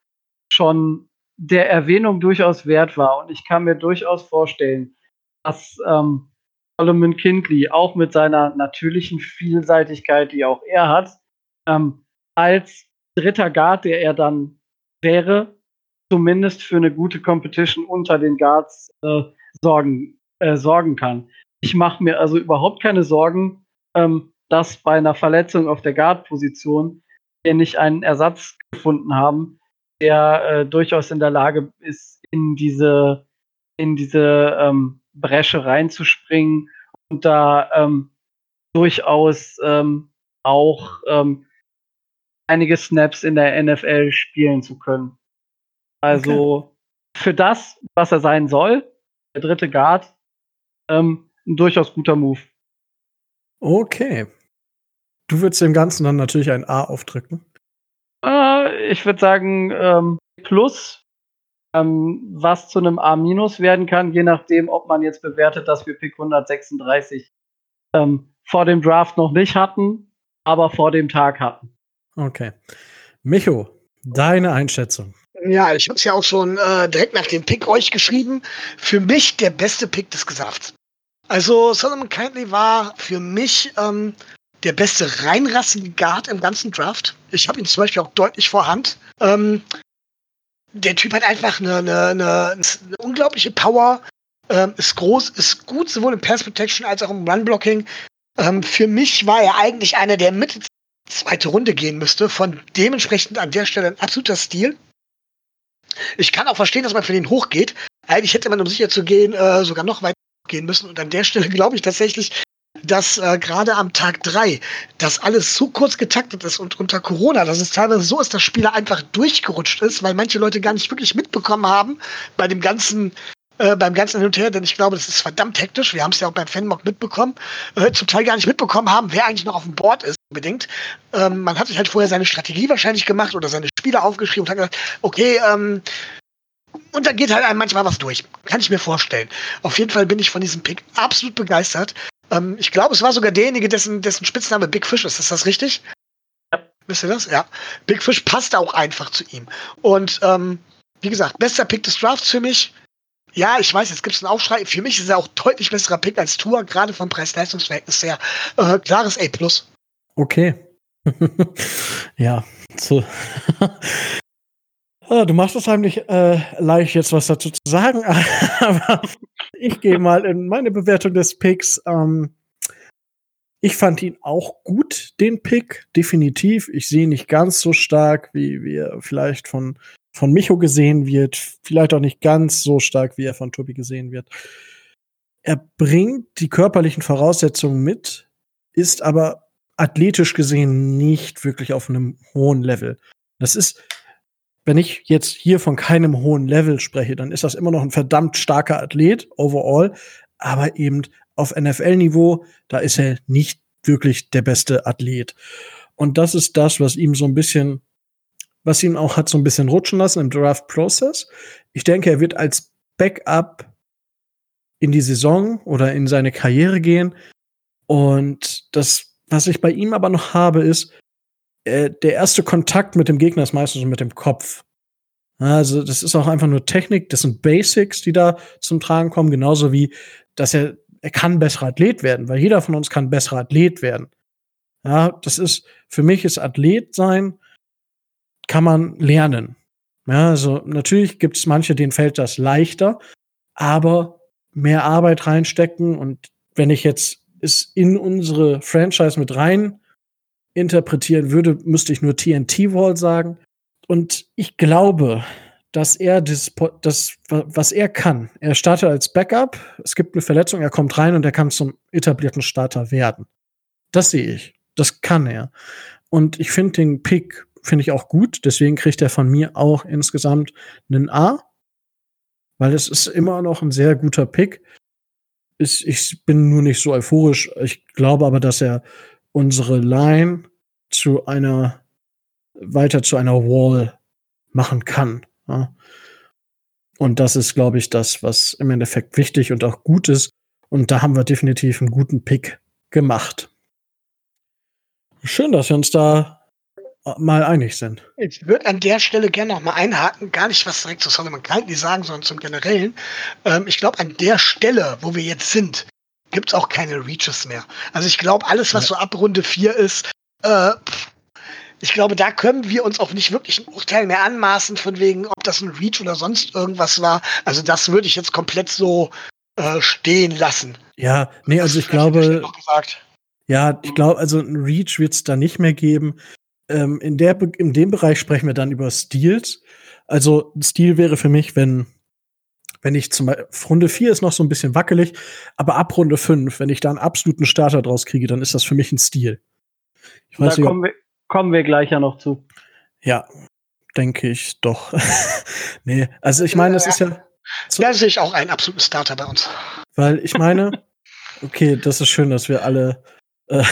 schon der Erwähnung durchaus wert war. Und ich kann mir durchaus vorstellen, dass ähm, Solomon Kindley auch mit seiner natürlichen Vielseitigkeit, die auch er hat, ähm, als dritter Guard, der er dann wäre, zumindest für eine gute Competition unter den Guards äh, sorgen, äh, sorgen kann. Ich mache mir also überhaupt keine Sorgen, ähm, dass bei einer Verletzung auf der Guard-Position wir nicht einen Ersatz gefunden haben, der äh, durchaus in der Lage ist, in diese, in diese ähm, Bresche reinzuspringen und da ähm, durchaus ähm, auch ähm, einige Snaps in der NFL spielen zu können. Also okay. für das, was er sein soll, der dritte Guard, ähm, ein durchaus guter Move. Okay. Du würdest dem Ganzen dann natürlich ein A aufdrücken. Äh, ich würde sagen, ähm, plus, ähm, was zu einem A- minus werden kann, je nachdem, ob man jetzt bewertet, dass wir Pick 136 ähm, vor dem Draft noch nicht hatten, aber vor dem Tag hatten. Okay. Micho, deine Einschätzung. Ja, ich habe es ja auch schon äh, direkt nach dem Pick euch geschrieben. Für mich der beste Pick des Gesafts. Also Solomon Kindly war für mich ähm, der beste reinrassige Guard im ganzen Draft. Ich habe ihn zum Beispiel auch deutlich vorhand. Ähm, der Typ hat einfach eine, eine, eine, eine unglaubliche Power, ähm, ist groß, ist gut sowohl im Pass Protection als auch im Run Blocking. Ähm, für mich war er eigentlich einer der Mitte zweite Runde gehen müsste. Von dementsprechend an der Stelle ein absoluter Stil. Ich kann auch verstehen, dass man für den hochgeht. Eigentlich hätte man, um sicher zu gehen, äh, sogar noch weiter gehen müssen. Und an der Stelle glaube ich tatsächlich, dass äh, gerade am Tag drei das alles so kurz getaktet ist und unter Corona, dass es teilweise so ist, dass Spieler einfach durchgerutscht ist, weil manche Leute gar nicht wirklich mitbekommen haben bei dem ganzen äh, beim ganzen Hin und Her, denn ich glaube, das ist verdammt hektisch. Wir haben es ja auch beim Fanmock mitbekommen, äh, zum Teil gar nicht mitbekommen haben, wer eigentlich noch auf dem Board ist, unbedingt. Ähm, man hat sich halt vorher seine Strategie wahrscheinlich gemacht oder seine Spieler aufgeschrieben und hat gesagt, okay, ähm, und da geht halt einem manchmal was durch. Kann ich mir vorstellen. Auf jeden Fall bin ich von diesem Pick absolut begeistert. Ähm, ich glaube, es war sogar derjenige, dessen, dessen Spitzname Big Fish ist. Ist das richtig? Ja. Wisst ihr das? Ja. Big Fish passt auch einfach zu ihm. Und ähm, wie gesagt, bester Pick des Drafts für mich. Ja, ich weiß, jetzt gibt es einen Aufschrei. Für mich ist er auch deutlich besserer Pick als Tour, gerade vom Preis-Leistungs-Verhältnis her. Äh, klares A. Okay. [LAUGHS] ja, so. [LAUGHS] Ah, du machst es heimlich äh, leicht, jetzt was dazu zu sagen, [LAUGHS] aber ich gehe mal in meine Bewertung des Picks. Ähm, ich fand ihn auch gut, den Pick, definitiv. Ich sehe ihn nicht ganz so stark, wie, wie er vielleicht von von Micho gesehen wird, vielleicht auch nicht ganz so stark, wie er von Tobi gesehen wird. Er bringt die körperlichen Voraussetzungen mit, ist aber athletisch gesehen nicht wirklich auf einem hohen Level. Das ist, wenn ich jetzt hier von keinem hohen Level spreche, dann ist das immer noch ein verdammt starker Athlet overall, aber eben auf NFL-Niveau, da ist er nicht wirklich der beste Athlet. Und das ist das, was ihm so ein bisschen, was ihn auch hat so ein bisschen rutschen lassen im Draft-Prozess. Ich denke, er wird als Backup in die Saison oder in seine Karriere gehen. Und das, was ich bei ihm aber noch habe, ist, äh, der erste Kontakt mit dem Gegner ist meistens mit dem Kopf. Also, das ist auch einfach nur Technik, das sind Basics, die da zum Tragen kommen, genauso wie, dass er, er kann besserer Athlet werden, weil jeder von uns kann besserer Athlet werden. Ja, das ist, für mich ist Athlet sein, kann man lernen. Ja, also natürlich gibt es manche, denen fällt das leichter, aber mehr Arbeit reinstecken und wenn ich jetzt es in unsere Franchise mit rein interpretieren würde, müsste ich nur TNT Wall sagen. Und ich glaube, dass er das, das, was er kann, er startet als Backup, es gibt eine Verletzung, er kommt rein und er kann zum etablierten Starter werden. Das sehe ich. Das kann er. Und ich finde den Pick, finde ich auch gut, deswegen kriegt er von mir auch insgesamt einen A, weil es ist immer noch ein sehr guter Pick. Ich bin nur nicht so euphorisch. Ich glaube aber, dass er unsere Line zu einer weiter zu einer Wall machen kann. Ja. Und das ist, glaube ich, das, was im Endeffekt wichtig und auch gut ist. Und da haben wir definitiv einen guten Pick gemacht. Schön, dass wir uns da mal einig sind. Ich würde an der Stelle gerne noch mal einhaken, gar nicht was direkt zu Solomon Kindly sagen, sondern zum Generellen. Ähm, ich glaube, an der Stelle, wo wir jetzt sind, gibt es auch keine Reaches mehr. Also ich glaube, alles, was so ab Runde 4 ist, äh, ich glaube, da können wir uns auch nicht wirklich ein Urteil mehr anmaßen, von wegen, ob das ein Reach oder sonst irgendwas war. Also das würde ich jetzt komplett so äh, stehen lassen. Ja, nee, also ich glaube. Ja, ich glaube, also ein Reach wird es da nicht mehr geben. Ähm, in, der, in dem Bereich sprechen wir dann über Steals. Also Stil wäre für mich, wenn wenn ich zum Beispiel, Runde 4 ist noch so ein bisschen wackelig, aber ab Runde 5, wenn ich da einen absoluten Starter draus kriege, dann ist das für mich ein Stil. Ich weiß da nicht, kommen, wir, kommen wir gleich ja noch zu. Ja, denke ich doch. [LAUGHS] nee, also ich meine, es ist ja. So, da sehe ich auch einen absoluten Starter bei uns. Weil ich meine, [LAUGHS] okay, das ist schön, dass wir alle. Äh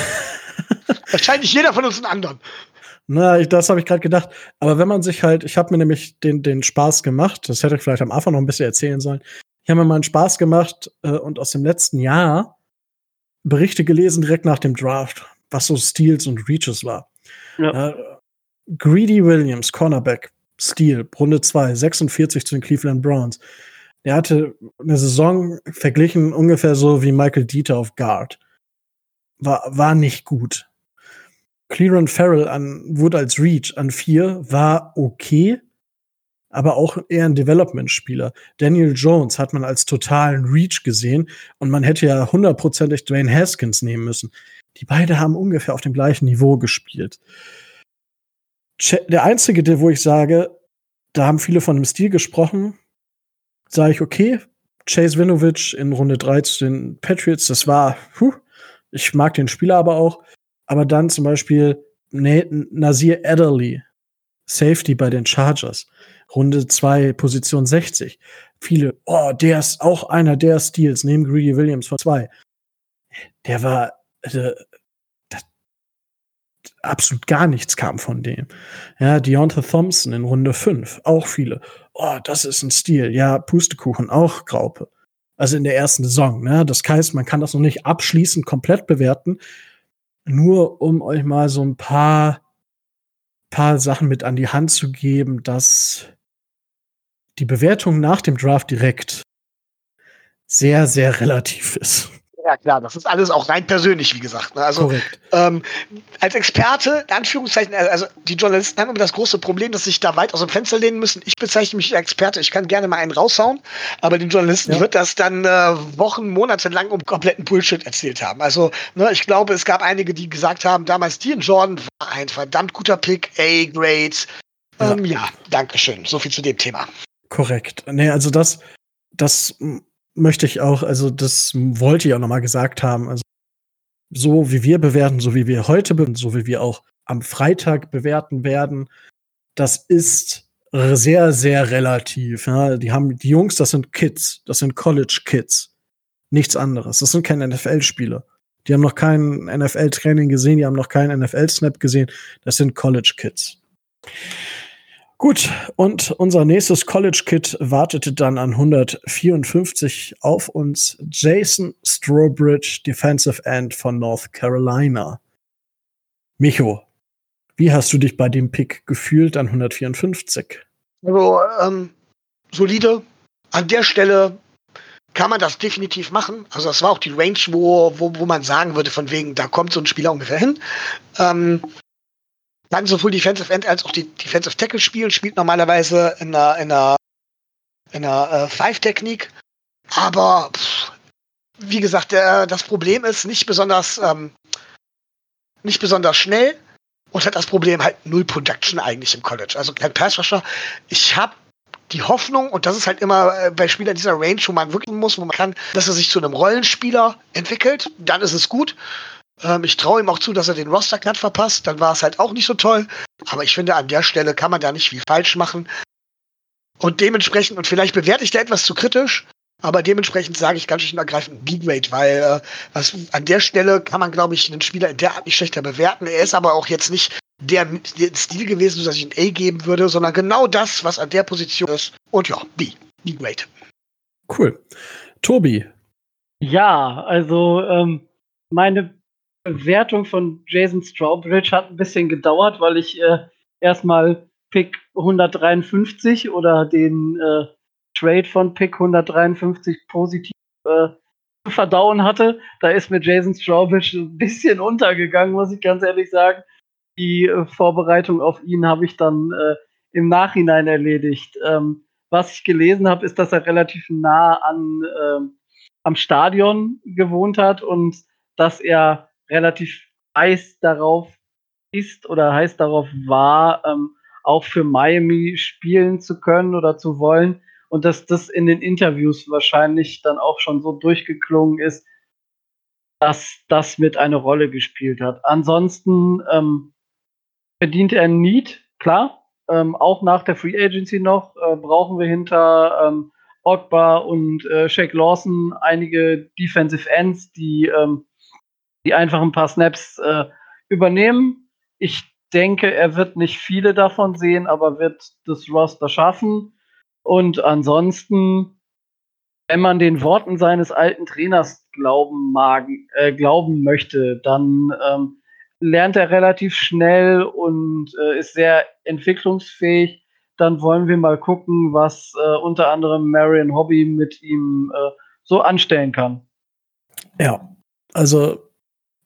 Wahrscheinlich jeder von uns einen anderen. Na, ich, das habe ich gerade gedacht. Aber wenn man sich halt, ich habe mir nämlich den, den Spaß gemacht, das hätte ich vielleicht am Anfang noch ein bisschen erzählen sollen. Ich habe mir mal einen Spaß gemacht äh, und aus dem letzten Jahr Berichte gelesen direkt nach dem Draft, was so Steals und Reaches war. Ja. Äh, Greedy Williams, Cornerback, Steal, Runde 2, 46 zu den Cleveland Browns. Er hatte eine Saison verglichen ungefähr so wie Michael Dieter auf Guard. War, war nicht gut. Clearon Farrell an, wurde als Reach an vier, war okay, aber auch eher ein Development-Spieler. Daniel Jones hat man als totalen Reach gesehen und man hätte ja hundertprozentig Dwayne Haskins nehmen müssen. Die beiden haben ungefähr auf dem gleichen Niveau gespielt. Der einzige, wo ich sage, da haben viele von dem Stil gesprochen, sage ich, okay, Chase Winovich in Runde 3 zu den Patriots, das war, puh, ich mag den Spieler aber auch. Aber dann zum Beispiel Nasir Adderley, Safety bei den Chargers, Runde 2, Position 60. Viele, oh, der ist auch einer der Steals, neben Greedy Williams von 2. Der war, äh, das, absolut gar nichts kam von dem. Ja, Deontay Thompson in Runde 5, auch viele. Oh, das ist ein Stil. Ja, Pustekuchen, auch Graupe. Also in der ersten Saison, ne? Das heißt, man kann das noch nicht abschließend komplett bewerten, nur um euch mal so ein paar, paar Sachen mit an die Hand zu geben, dass die Bewertung nach dem Draft direkt sehr, sehr relativ ist. Ja, klar, das ist alles auch rein persönlich, wie gesagt. Ne? Also ähm, als Experte, in Anführungszeichen, äh, also die Journalisten haben immer das große Problem, dass sich da weit aus dem Fenster lehnen müssen. Ich bezeichne mich als Experte, ich kann gerne mal einen raushauen, aber den Journalisten ja. wird das dann äh, Wochen, Monate lang um kompletten Bullshit erzählt haben. Also, ne, ich glaube, es gab einige, die gesagt haben, damals Dean Jordan war ein verdammt guter Pick, A-Grade. Ähm, ja. ja, danke schön. So viel zu dem Thema. Korrekt. Nee, also das, das möchte ich auch, also das wollte ich auch nochmal gesagt haben. Also so wie wir bewerten, so wie wir heute bewerten, so wie wir auch am Freitag bewerten werden, das ist sehr, sehr relativ. Ja. Die haben die Jungs, das sind Kids, das sind College Kids. Nichts anderes. Das sind keine NFL-Spieler. Die haben noch kein NFL-Training gesehen, die haben noch keinen NFL-Snap gesehen. Das sind College Kids. Gut, und unser nächstes College-Kid wartete dann an 154 auf uns. Jason Strobridge, Defensive End von North Carolina. Micho, wie hast du dich bei dem Pick gefühlt an 154? Also, ähm, solide. An der Stelle kann man das definitiv machen. Also, das war auch die Range, wo, wo, wo man sagen würde, von wegen, da kommt so ein Spieler ungefähr hin. Ähm, kann sowohl Defensive End als auch die Defensive Tackle spielen, spielt normalerweise in einer, in einer, in einer äh, Five-Technik. Aber pff, wie gesagt, der, das Problem ist nicht besonders, ähm, nicht besonders schnell und hat das Problem halt null Production eigentlich im College. Also kein Pass-Rusher. Ich habe die Hoffnung, und das ist halt immer äh, bei Spielern dieser Range, wo man wirklich muss, wo man kann, dass er sich zu einem Rollenspieler entwickelt, dann ist es gut. Ähm, ich traue ihm auch zu, dass er den Roster glatt verpasst. Dann war es halt auch nicht so toll. Aber ich finde, an der Stelle kann man da nicht viel falsch machen. Und dementsprechend, und vielleicht bewerte ich da etwas zu kritisch, aber dementsprechend sage ich ganz schön ergreifend B-Grade, weil äh, was, an der Stelle kann man, glaube ich, einen Spieler in der Art nicht schlechter bewerten. Er ist aber auch jetzt nicht der, der Stil gewesen, dass ich ein A geben würde, sondern genau das, was an der Position ist. Und ja, B. B-Grade. Cool. Tobi. Ja, also ähm, meine Bewertung von Jason Strawbridge hat ein bisschen gedauert, weil ich äh, erstmal Pick 153 oder den äh, Trade von Pick 153 positiv äh, verdauen hatte. Da ist mir Jason Strawbridge ein bisschen untergegangen, muss ich ganz ehrlich sagen. Die äh, Vorbereitung auf ihn habe ich dann äh, im Nachhinein erledigt. Ähm, was ich gelesen habe, ist, dass er relativ nah an, ähm, am Stadion gewohnt hat und dass er relativ heiß darauf ist oder heiß darauf war, ähm, auch für Miami spielen zu können oder zu wollen. Und dass das in den Interviews wahrscheinlich dann auch schon so durchgeklungen ist, dass das mit eine Rolle gespielt hat. Ansonsten ähm, verdient er Need, klar. Ähm, auch nach der Free Agency noch äh, brauchen wir hinter ähm, Ogba und äh, Shake Lawson einige Defensive Ends, die ähm, die einfach ein paar Snaps äh, übernehmen. Ich denke, er wird nicht viele davon sehen, aber wird das Roster schaffen. Und ansonsten, wenn man den Worten seines alten Trainers glauben mag, äh, glauben möchte, dann ähm, lernt er relativ schnell und äh, ist sehr entwicklungsfähig. Dann wollen wir mal gucken, was äh, unter anderem Marion Hobby mit ihm äh, so anstellen kann. Ja, also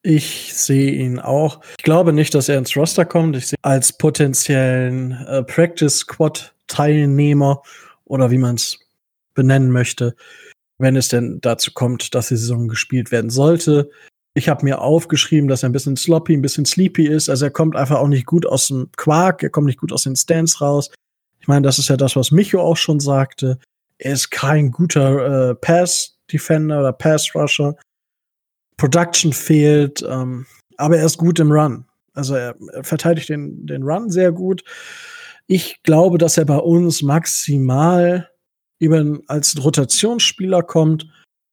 ich sehe ihn auch. Ich glaube nicht, dass er ins Roster kommt. Ich sehe als potenziellen äh, Practice Squad Teilnehmer oder wie man es benennen möchte, wenn es denn dazu kommt, dass die Saison gespielt werden sollte. Ich habe mir aufgeschrieben, dass er ein bisschen sloppy, ein bisschen sleepy ist. Also er kommt einfach auch nicht gut aus dem Quark, er kommt nicht gut aus den Stands raus. Ich meine, das ist ja das, was Micho auch schon sagte. Er ist kein guter äh, Pass-Defender oder Pass-Rusher. Production fehlt, ähm, aber er ist gut im Run. Also er, er verteidigt den, den Run sehr gut. Ich glaube, dass er bei uns maximal eben als Rotationsspieler kommt.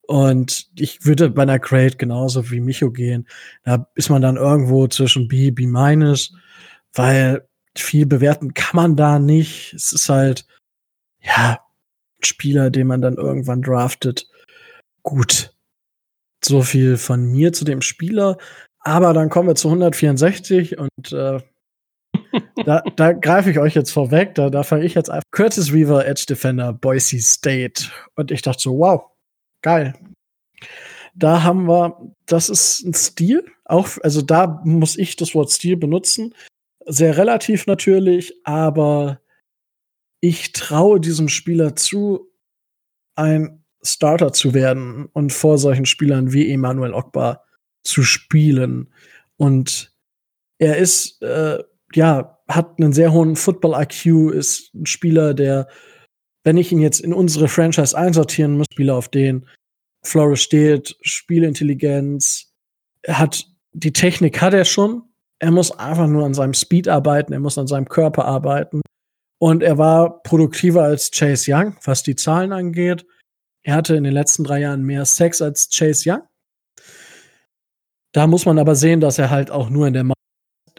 Und ich würde bei einer Grade genauso wie Micho gehen. Da ist man dann irgendwo zwischen B, B minus, weil viel bewerten kann man da nicht. Es ist halt, ja, ein Spieler, den man dann irgendwann draftet. Gut. So viel von mir zu dem Spieler. Aber dann kommen wir zu 164 und äh, da, [LAUGHS] da greife ich euch jetzt vorweg. Da, da fange ich jetzt einfach. Curtis Weaver, Edge Defender, Boise State. Und ich dachte so, wow, geil. Da haben wir, das ist ein Stil. Auch, also da muss ich das Wort Stil benutzen. Sehr relativ natürlich, aber ich traue diesem Spieler zu, ein Starter zu werden und vor solchen Spielern wie Emanuel Ogba zu spielen. Und er ist, äh, ja, hat einen sehr hohen Football-IQ, ist ein Spieler, der, wenn ich ihn jetzt in unsere Franchise einsortieren muss, Spieler, auf den Flores steht, Spielintelligenz, hat, die Technik hat er schon. Er muss einfach nur an seinem Speed arbeiten, er muss an seinem Körper arbeiten. Und er war produktiver als Chase Young, was die Zahlen angeht. Er hatte in den letzten drei Jahren mehr Sex als Chase Young. Da muss man aber sehen, dass er halt auch nur in der,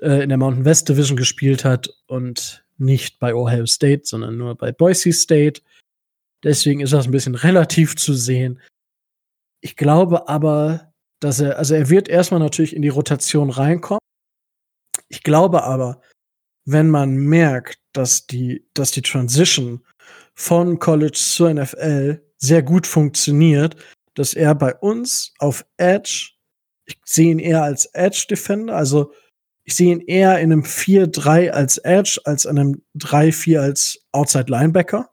äh, in der Mountain West Division gespielt hat und nicht bei Ohio State, sondern nur bei Boise State. Deswegen ist das ein bisschen [LAUGHS] relativ zu sehen. Ich glaube aber, dass er, also er wird erstmal natürlich in die Rotation reinkommen. Ich glaube aber, wenn man merkt, dass die, dass die Transition von College zur NFL sehr gut funktioniert, dass er bei uns auf Edge, ich sehe ihn eher als Edge Defender, also ich sehe ihn eher in einem 4-3 als Edge als in einem 3-4 als Outside Linebacker.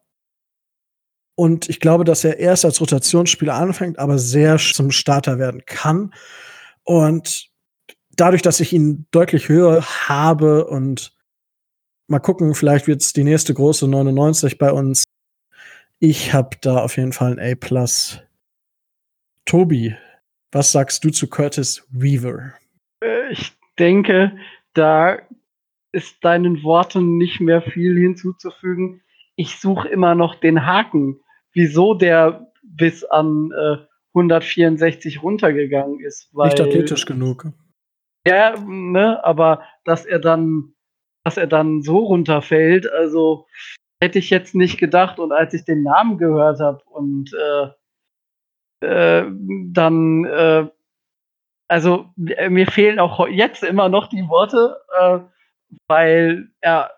Und ich glaube, dass er erst als Rotationsspieler anfängt, aber sehr zum Starter werden kann. Und dadurch, dass ich ihn deutlich höher habe und mal gucken, vielleicht wird es die nächste große 99 bei uns. Ich habe da auf jeden Fall ein A+. Tobi, was sagst du zu Curtis Weaver? Äh, ich denke, da ist deinen Worten nicht mehr viel hinzuzufügen. Ich suche immer noch den Haken, wieso der bis an äh, 164 runtergegangen ist. Weil, nicht athletisch genug. Ja, ne, aber dass er dann, dass er dann so runterfällt, also hätte ich jetzt nicht gedacht. Und als ich den Namen gehört habe und äh, äh, dann äh, also mir fehlen auch jetzt immer noch die Worte, äh, weil er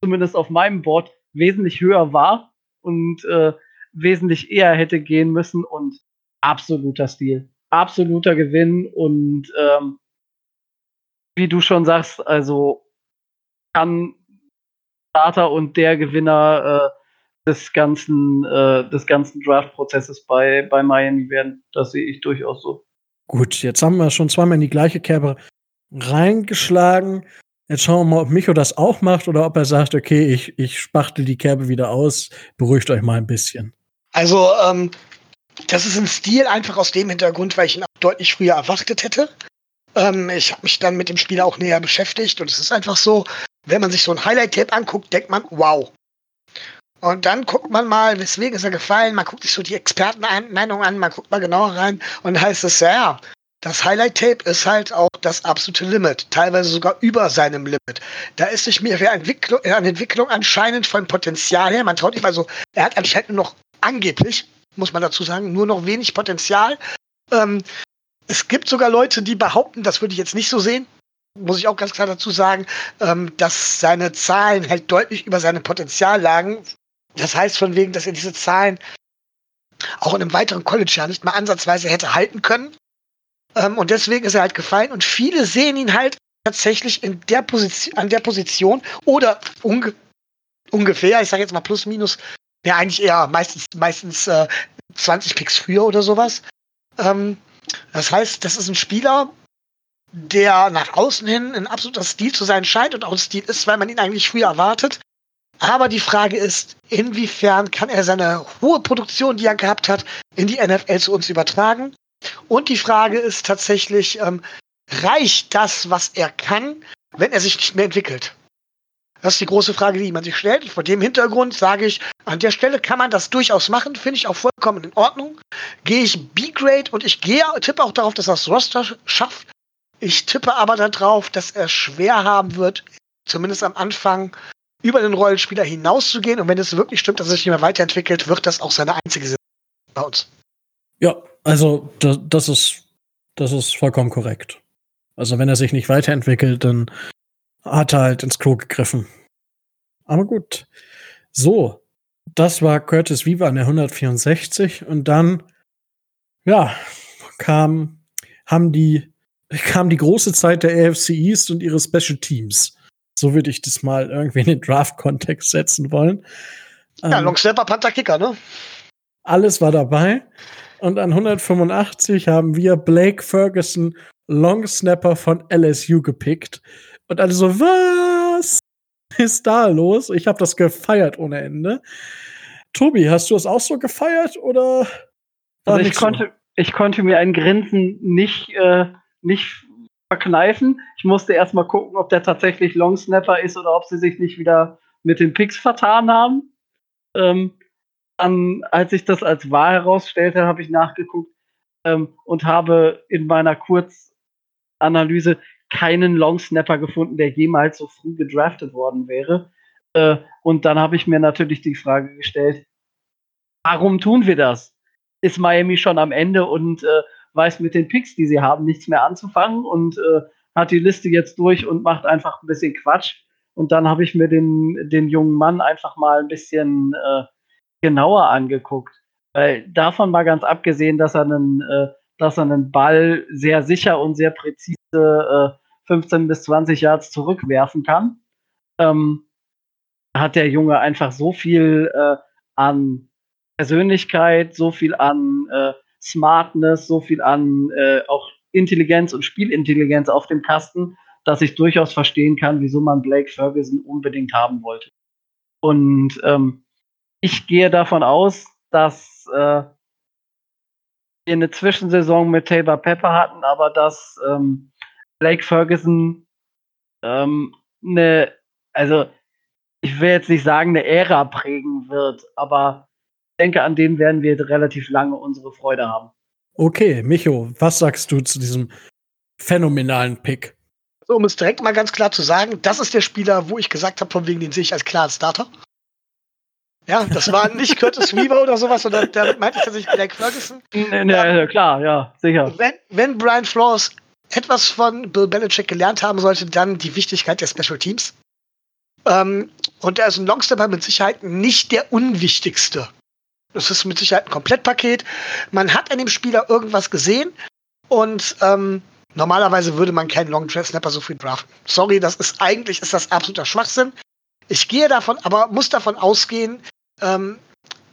zumindest auf meinem Board wesentlich höher war und äh, wesentlich eher hätte gehen müssen und absoluter Stil, absoluter Gewinn und ähm, wie du schon sagst, also kann Starter und der Gewinner äh, des ganzen äh, des ganzen Draft-Prozesses bei bei Miami werden. Das sehe ich durchaus so. Gut, jetzt haben wir schon zweimal in die gleiche Kerbe reingeschlagen. Jetzt schauen wir mal, ob Micho das auch macht oder ob er sagt, okay, ich, ich spachtel die Kerbe wieder aus. Beruhigt euch mal ein bisschen. Also, ähm, das ist ein Stil einfach aus dem Hintergrund, weil ich ihn auch deutlich früher erwartet hätte. Ähm, ich habe mich dann mit dem Spiel auch näher beschäftigt und es ist einfach so, wenn man sich so ein Highlight-Tape anguckt, denkt man, wow, und dann guckt man mal, weswegen ist er gefallen, man guckt sich so die Expertenmeinung an, man guckt mal genauer rein und heißt es, ja, das Highlight-Tape ist halt auch das absolute Limit, teilweise sogar über seinem Limit. Da ist sich mir für Entwicklung, eine Entwicklung anscheinend von Potenzial her, man traut nicht mal so, er hat anscheinend nur noch angeblich, muss man dazu sagen, nur noch wenig Potenzial. Ähm, es gibt sogar Leute, die behaupten, das würde ich jetzt nicht so sehen, muss ich auch ganz klar dazu sagen, ähm, dass seine Zahlen halt deutlich über seinem Potenzial lagen. Das heißt von wegen, dass er diese Zahlen auch in einem weiteren College-Jahr nicht mal ansatzweise hätte halten können. Ähm, und deswegen ist er halt gefallen. Und viele sehen ihn halt tatsächlich in der Position, an der Position oder unge ungefähr, ich sage jetzt mal plus minus, ja eigentlich eher meistens, meistens äh, 20 Picks früher oder sowas. Ähm, das heißt, das ist ein Spieler, der nach außen hin ein absoluter Stil zu sein scheint und auch ein Stil ist, weil man ihn eigentlich früher erwartet. Aber die Frage ist, inwiefern kann er seine hohe Produktion, die er gehabt hat, in die NFL zu uns übertragen? Und die Frage ist tatsächlich, ähm, reicht das, was er kann, wenn er sich nicht mehr entwickelt? Das ist die große Frage, die man sich stellt. Vor dem Hintergrund sage ich, an der Stelle kann man das durchaus machen, finde ich auch vollkommen in Ordnung. Gehe ich B-Grade und ich gehe, tippe auch darauf, dass das Roster schafft. Ich tippe aber darauf, dass er schwer haben wird, zumindest am Anfang, über den Rollenspieler hinauszugehen. Und wenn es wirklich stimmt, dass er sich nicht mehr weiterentwickelt, wird das auch seine einzige Saison bei uns. Ja, also das, das, ist, das ist vollkommen korrekt. Also wenn er sich nicht weiterentwickelt, dann hat er halt ins Klo gegriffen. Aber gut. So, das war Curtis Weaver an der 164 und dann, ja, kam, haben die, kam die große Zeit der AFC East und ihre Special Teams. So würde ich das mal irgendwie in den Draft-Kontext setzen wollen. Ja, ähm, Long Snapper, Panther, Kicker, ne? Alles war dabei. Und an 185 haben wir Blake Ferguson, Long Snapper von LSU gepickt. Und alle so, was ist da los? Ich habe das gefeiert ohne Ende. Tobi, hast du es auch so gefeiert oder? Also ich konnte, so? ich konnte mir ein Grinsen nicht, äh, nicht verkneifen. Ich musste erstmal gucken, ob der tatsächlich Long Snapper ist oder ob sie sich nicht wieder mit den Picks vertan haben. Ähm, dann, als ich das als wahr herausstellte, habe ich nachgeguckt ähm, und habe in meiner Kurzanalyse keinen Longsnapper gefunden, der jemals so früh gedraftet worden wäre. Äh, und dann habe ich mir natürlich die Frage gestellt, warum tun wir das? Ist Miami schon am Ende und äh, weiß mit den Picks, die sie haben, nichts mehr anzufangen und äh, hat die Liste jetzt durch und macht einfach ein bisschen Quatsch. Und dann habe ich mir den, den jungen Mann einfach mal ein bisschen äh, genauer angeguckt. Weil davon mal ganz abgesehen, dass er einen, äh, dass er einen Ball sehr sicher und sehr präzise äh, 15 bis 20 Yards zurückwerfen kann, ähm, hat der Junge einfach so viel äh, an Persönlichkeit, so viel an äh, Smartness, so viel an äh, auch Intelligenz und Spielintelligenz auf dem Kasten, dass ich durchaus verstehen kann, wieso man Blake Ferguson unbedingt haben wollte. Und ähm, ich gehe davon aus, dass äh, wir eine Zwischensaison mit Tabor Pepper hatten, aber dass ähm, Blake Ferguson ähm, eine, also ich will jetzt nicht sagen, eine Ära prägen wird, aber ich denke, an dem werden wir relativ lange unsere Freude haben. Okay, Micho, was sagst du zu diesem phänomenalen Pick? So, um es direkt mal ganz klar zu sagen, das ist der Spieler, wo ich gesagt habe, von wegen den sehe ich als klaren Starter. Ja, das war [LAUGHS] nicht Curtis Weaver oder sowas, sondern da meinte ich tatsächlich Blake Ferguson. Nee, nee, ja, klar, ja, sicher. Wenn, wenn Brian Flores etwas von Bill Belichick gelernt haben sollte, dann die Wichtigkeit der Special Teams. Ähm, und er ist ein Longstepper mit Sicherheit nicht der unwichtigste. Das ist mit Sicherheit ein Komplettpaket. Man hat an dem Spieler irgendwas gesehen und ähm, normalerweise würde man keinen Long Snapper so viel draften. Sorry, das ist eigentlich ist das absoluter Schwachsinn. Ich gehe davon, aber muss davon ausgehen, ähm,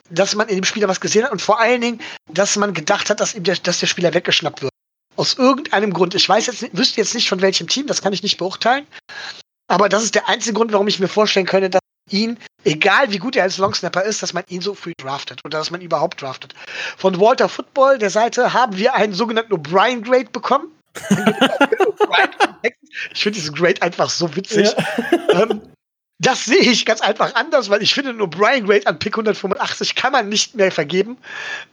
dass man in dem Spieler was gesehen hat und vor allen Dingen, dass man gedacht hat, dass ihm der, dass der Spieler weggeschnappt wird. Aus irgendeinem Grund. Ich weiß jetzt, wüsste jetzt nicht von welchem Team, das kann ich nicht beurteilen. Aber das ist der einzige Grund, warum ich mir vorstellen könnte, dass ihn, egal wie gut er als Longsnapper ist, dass man ihn so früh draftet oder dass man ihn überhaupt draftet. Von Walter Football, der Seite, haben wir einen sogenannten O'Brien Grade bekommen. [LAUGHS] ich finde diesen Grade einfach so witzig. Ja. Ähm, das sehe ich ganz einfach anders, weil ich finde, nur Brian Grade an Pick 185 kann man nicht mehr vergeben.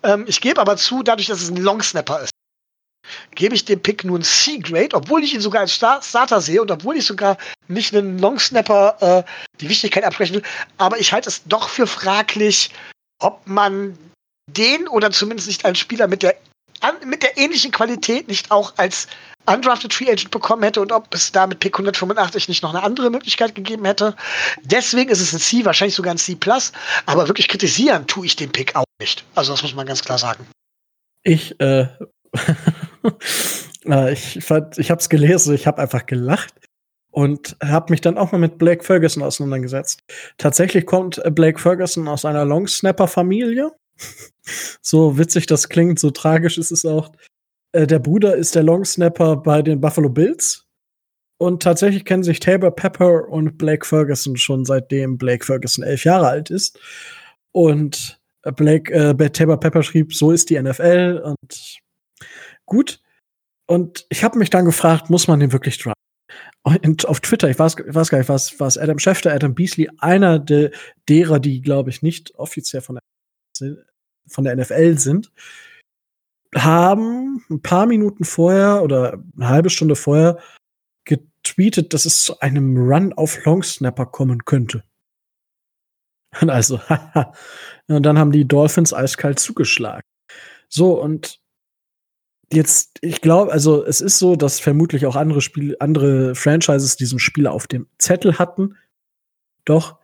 Ähm, ich gebe aber zu, dadurch, dass es ein Longsnapper ist, gebe ich dem Pick nur ein C-Grade, obwohl ich ihn sogar als Star Starter sehe und obwohl ich sogar nicht einen Longsnapper äh, die Wichtigkeit absprechen will. Aber ich halte es doch für fraglich, ob man den oder zumindest nicht als Spieler mit der, an, mit der ähnlichen Qualität nicht auch als undrafted Free Agent bekommen hätte und ob es da mit Pick 185 nicht noch eine andere Möglichkeit gegeben hätte. Deswegen ist es ein C, wahrscheinlich sogar ein C+, aber wirklich kritisieren tue ich den Pick auch nicht. Also das muss man ganz klar sagen. Ich, äh, [LAUGHS] [LAUGHS] ich fand, ich habe es gelesen, ich habe einfach gelacht und habe mich dann auch mal mit Blake Ferguson auseinandergesetzt. Tatsächlich kommt Blake Ferguson aus einer Longsnapper-Familie. [LAUGHS] so witzig das klingt, so tragisch ist es auch. Äh, der Bruder ist der Longsnapper bei den Buffalo Bills. Und tatsächlich kennen sich Tabor Pepper und Blake Ferguson schon seitdem Blake Ferguson elf Jahre alt ist. Und Blake, äh, Tabor Pepper schrieb, so ist die NFL und gut. Und ich habe mich dann gefragt, muss man den wirklich draften? Und auf Twitter, ich weiß, ich weiß gar nicht, was, was Adam Schefter, Adam Beasley, einer de, derer, die, glaube ich, nicht offiziell von der, von der NFL sind, haben ein paar Minuten vorher oder eine halbe Stunde vorher getweetet, dass es zu einem Run auf Longsnapper kommen könnte. Und [LAUGHS] also, [LAUGHS] und dann haben die Dolphins eiskalt zugeschlagen. So, und jetzt, ich glaube, also es ist so, dass vermutlich auch andere Spiele, andere Franchises diesen Spieler auf dem Zettel hatten. Doch,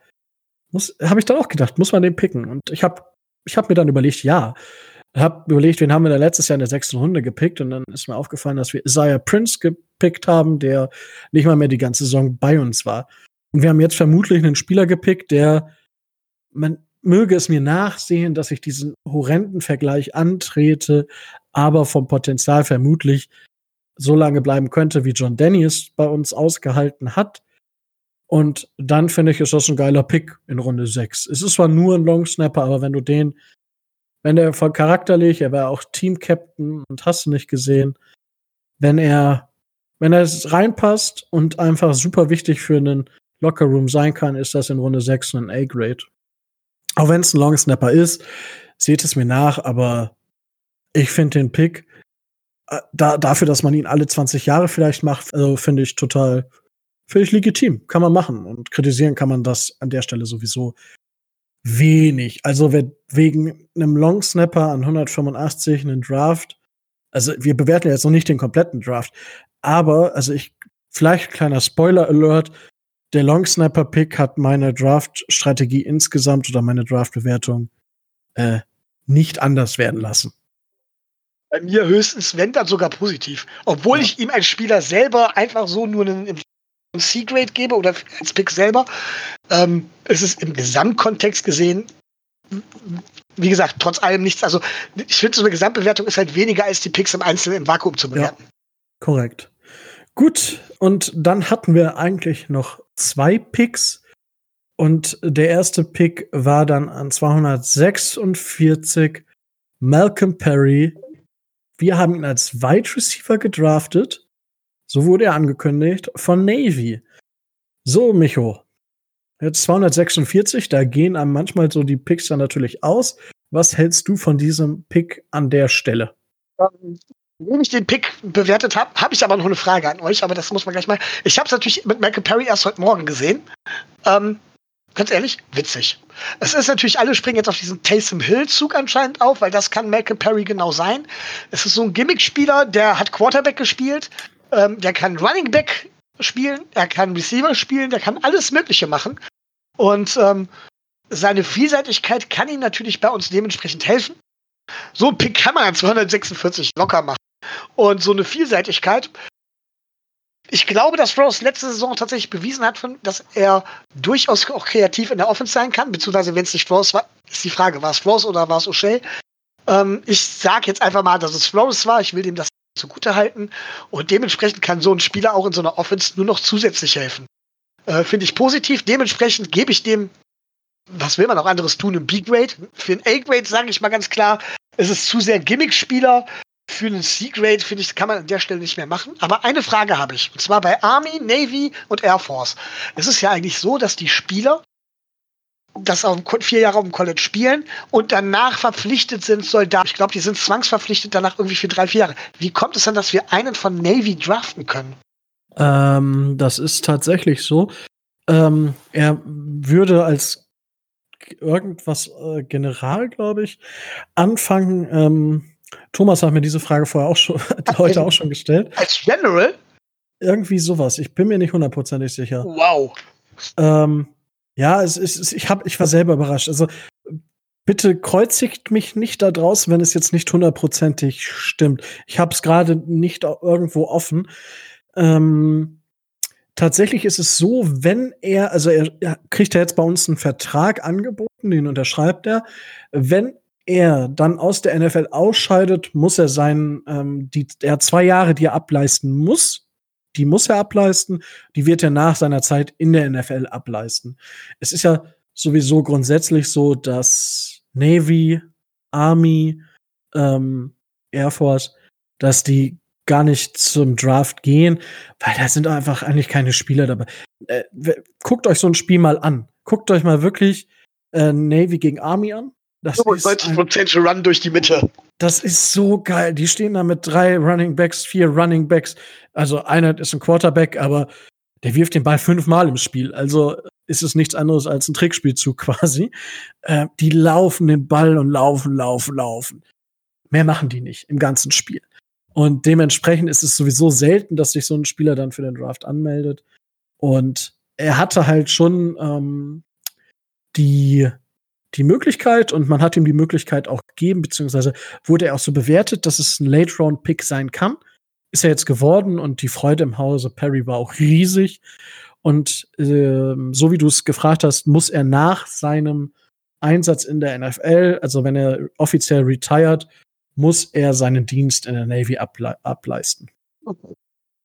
muss, habe ich dann auch gedacht, muss man den picken. Und ich habe ich hab mir dann überlegt, ja, hab überlegt, wen haben wir da letztes Jahr in der sechsten Runde gepickt und dann ist mir aufgefallen, dass wir Isaiah Prince gepickt haben, der nicht mal mehr die ganze Saison bei uns war. Und wir haben jetzt vermutlich einen Spieler gepickt, der man möge es mir nachsehen, dass ich diesen horrenden Vergleich antrete, aber vom Potenzial vermutlich so lange bleiben könnte, wie John Denny es bei uns ausgehalten hat. Und dann finde ich, ist das ein geiler Pick in Runde 6. Es ist zwar nur ein Long Snapper, aber wenn du den wenn er von charakterlich, er war auch Team-Captain und hast du nicht gesehen, wenn er, wenn er reinpasst und einfach super wichtig für einen Lockerroom sein kann, ist das in Runde 6 ein A-Grade. Auch wenn es ein Long Snapper ist, seht es mir nach, aber ich finde den Pick äh, da, dafür, dass man ihn alle 20 Jahre vielleicht macht, also finde ich total, finde ich legitim. Kann man machen. Und kritisieren kann man das an der Stelle sowieso wenig. Also wegen einem Long Snapper an 185 einen Draft, also wir bewerten jetzt noch nicht den kompletten Draft, aber also ich vielleicht kleiner Spoiler Alert, der Long Snapper Pick hat meine Draft Strategie insgesamt oder meine Draft Bewertung äh, nicht anders werden lassen. Bei mir höchstens, wenn dann sogar positiv. Obwohl ja. ich ihm als Spieler selber einfach so nur einen, C-Grade gebe oder als Pick selber, ähm, ist es im Gesamtkontext gesehen, wie gesagt, trotz allem nichts. Also ich finde, so eine Gesamtbewertung ist halt weniger als die Picks im Einzelnen im Vakuum zu bewerten. Ja, korrekt. Gut, und dann hatten wir eigentlich noch zwei Picks. Und der erste Pick war dann an 246 Malcolm Perry. Wir haben ihn als Wide Receiver gedraftet. So wurde er angekündigt von Navy. So, Micho. Jetzt 246, da gehen einem manchmal so die Picks dann natürlich aus. Was hältst du von diesem Pick an der Stelle? Ähm, Wenn ich den Pick bewertet habe, habe ich aber noch eine Frage an euch, aber das muss man gleich mal. Ich habe es natürlich mit Michael Perry erst heute Morgen gesehen. Ähm, ganz ehrlich, witzig. Es ist natürlich, alle springen jetzt auf diesen Taysom Hill-Zug anscheinend auf, weil das kann Michael Perry genau sein. Es ist so ein Gimmick-Spieler, der hat Quarterback gespielt, ähm, der kann Running Back spielen, er kann Receiver spielen, der kann alles Mögliche machen. Und ähm, seine Vielseitigkeit kann ihm natürlich bei uns dementsprechend helfen. So ein Pick kann man an 246 locker machen. Und so eine Vielseitigkeit. Ich glaube, dass Rose letzte Saison tatsächlich bewiesen hat, dass er durchaus auch kreativ in der Offense sein kann. Beziehungsweise, wenn es nicht Rose war, ist die Frage, war es Rose oder war es O'Shea? Ähm, ich sage jetzt einfach mal, dass es Rose war. Ich will dem das zugute halten. Und dementsprechend kann so ein Spieler auch in so einer Offense nur noch zusätzlich helfen. Äh, Finde ich positiv. Dementsprechend gebe ich dem, was will man auch anderes tun, ein B-Grade. Für ein A-Grade sage ich mal ganz klar, es ist zu sehr Gimmick-Spieler. Für einen C-Grade, finde ich, kann man an der Stelle nicht mehr machen. Aber eine Frage habe ich. Und zwar bei Army, Navy und Air Force. Es ist ja eigentlich so, dass die Spieler das auf vier Jahre auf dem College spielen und danach verpflichtet sind Soldaten. Ich glaube, die sind zwangsverpflichtet danach irgendwie für drei, vier Jahre. Wie kommt es dann, dass wir einen von Navy draften können? Ähm, das ist tatsächlich so. Ähm, er würde als irgendwas äh, General, glaube ich, anfangen. Ähm, Thomas hat mir diese Frage vorher auch schon, [LAUGHS] heute auch schon gestellt. Als General? Irgendwie sowas. Ich bin mir nicht hundertprozentig sicher. Wow. Ähm, ja, es ist, ich, hab, ich war selber überrascht. Also bitte kreuzigt mich nicht da draußen, wenn es jetzt nicht hundertprozentig stimmt. Ich habe es gerade nicht irgendwo offen. Ähm, tatsächlich ist es so, wenn er, also er, er kriegt er jetzt bei uns einen Vertrag angeboten, den unterschreibt er. Wenn er dann aus der NFL ausscheidet, muss er sein, ähm, die, er hat zwei Jahre, die er ableisten muss. Die muss er ableisten. Die wird er nach seiner Zeit in der NFL ableisten. Es ist ja sowieso grundsätzlich so, dass Navy, Army, ähm, Air Force, dass die gar nicht zum Draft gehen, weil da sind einfach eigentlich keine Spieler dabei. Äh, guckt euch so ein Spiel mal an. Guckt euch mal wirklich äh, Navy gegen Army an. Das 95% Run durch die Mitte. Das ist so geil. Die stehen da mit drei Running Backs, vier Running Backs. Also einer ist ein Quarterback, aber der wirft den Ball fünfmal im Spiel. Also ist es nichts anderes als ein Trickspielzug [LAUGHS] quasi. Äh, die laufen den Ball und laufen, laufen, laufen. Mehr machen die nicht im ganzen Spiel. Und dementsprechend ist es sowieso selten, dass sich so ein Spieler dann für den Draft anmeldet. Und er hatte halt schon ähm, die, die Möglichkeit und man hat ihm die Möglichkeit auch gegeben, beziehungsweise wurde er auch so bewertet, dass es ein Late-Round-Pick sein kann. Ist er jetzt geworden und die Freude im Hause Perry war auch riesig. Und äh, so wie du es gefragt hast, muss er nach seinem Einsatz in der NFL, also wenn er offiziell retired, muss er seinen Dienst in der Navy able ableisten. Okay.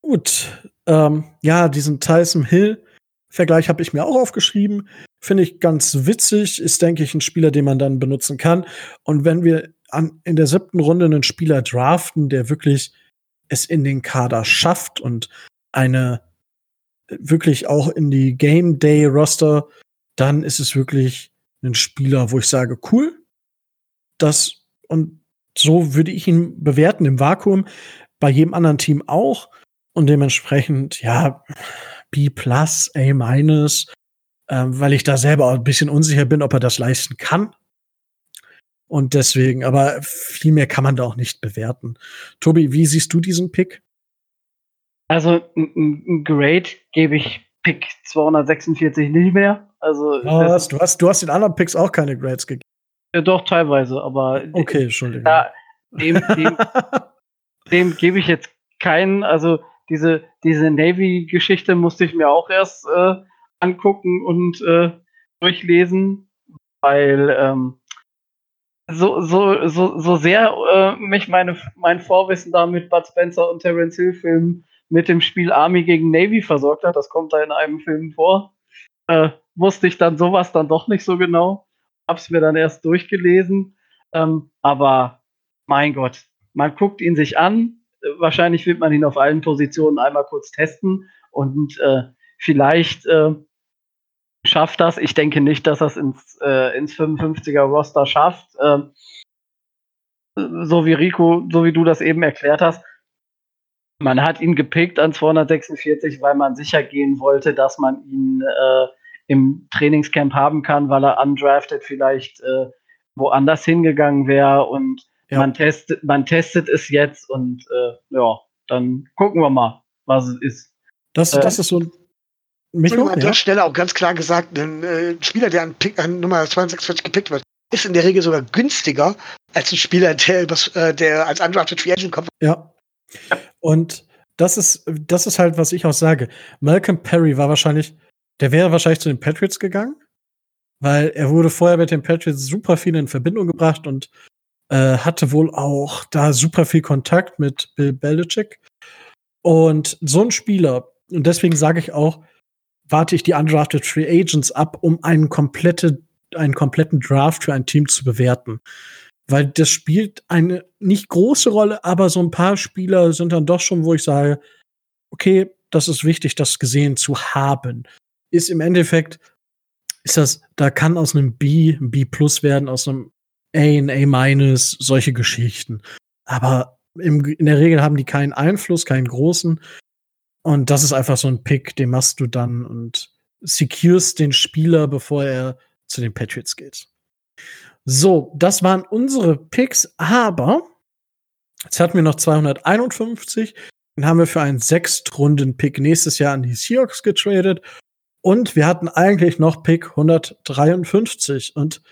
Gut. Ähm, ja, diesen Tyson Hill-Vergleich habe ich mir auch aufgeschrieben. Finde ich ganz witzig. Ist, denke ich, ein Spieler, den man dann benutzen kann. Und wenn wir an, in der siebten Runde einen Spieler draften, der wirklich es in den Kader schafft und eine wirklich auch in die Game Day Roster, dann ist es wirklich ein Spieler, wo ich sage, cool. Das und so würde ich ihn bewerten im Vakuum, bei jedem anderen Team auch. Und dementsprechend, ja, B plus, A minus, ähm, weil ich da selber auch ein bisschen unsicher bin, ob er das leisten kann. Und deswegen, aber viel mehr kann man da auch nicht bewerten. Tobi, wie siehst du diesen Pick? Also ein Grade gebe ich Pick 246 nicht mehr. Also Was? Du, hast, du hast den anderen Picks auch keine Grades gegeben. Ja, doch, teilweise, aber. Okay, Entschuldigung. Da, dem, dem, [LAUGHS] dem gebe ich jetzt keinen. Also diese, diese Navy-Geschichte musste ich mir auch erst äh, angucken und äh, durchlesen, weil ähm, so, so, so, so sehr äh, mich meine, mein Vorwissen da mit Bud Spencer und Terence Hill Filmen mit dem Spiel Army gegen Navy versorgt hat, das kommt da in einem Film vor, äh, wusste ich dann sowas dann doch nicht so genau. Hab's mir dann erst durchgelesen. Ähm, aber mein Gott, man guckt ihn sich an. Wahrscheinlich wird man ihn auf allen Positionen einmal kurz testen und äh, vielleicht äh, schafft das. Ich denke nicht, dass das ins, äh, ins 55er Roster schafft. Äh, so wie Rico, so wie du das eben erklärt hast. Man hat ihn gepickt an 246, weil man sicher gehen wollte, dass man ihn äh, im Trainingscamp haben kann, weil er undrafted vielleicht äh, woanders hingegangen wäre und ja. man, testet, man testet es jetzt und äh, ja, dann gucken wir mal, was es ist. Das, das äh, ist so ein Micho, an der Stelle auch ganz klar gesagt, ein äh, Spieler, der an, Pick, an Nummer 42 gepickt wird, ist in der Regel sogar günstiger als ein Spieler, der, übers, äh, der als undrafted Free Agent kommt. Ja. Und das ist, das ist halt, was ich auch sage. Malcolm Perry war wahrscheinlich, der wäre wahrscheinlich zu den Patriots gegangen, weil er wurde vorher mit den Patriots super viel in Verbindung gebracht und äh, hatte wohl auch da super viel Kontakt mit Bill Belichick. Und so ein Spieler, und deswegen sage ich auch, warte ich die undrafted Free Agents ab, um einen, komplette, einen kompletten Draft für ein Team zu bewerten. Weil das spielt eine nicht große Rolle, aber so ein paar Spieler sind dann doch schon, wo ich sage, okay, das ist wichtig, das gesehen zu haben. Ist im Endeffekt, ist das, da kann aus einem B ein B plus werden, aus einem A ein A minus, solche Geschichten. Aber im, in der Regel haben die keinen Einfluss, keinen großen. Und das ist einfach so ein Pick, den machst du dann und secures den Spieler, bevor er zu den Patriots geht. So, das waren unsere Picks, aber jetzt hatten wir noch 251. Den haben wir für einen Sechstrunden-Pick nächstes Jahr an die Seahawks getradet. Und wir hatten eigentlich noch Pick 153. Und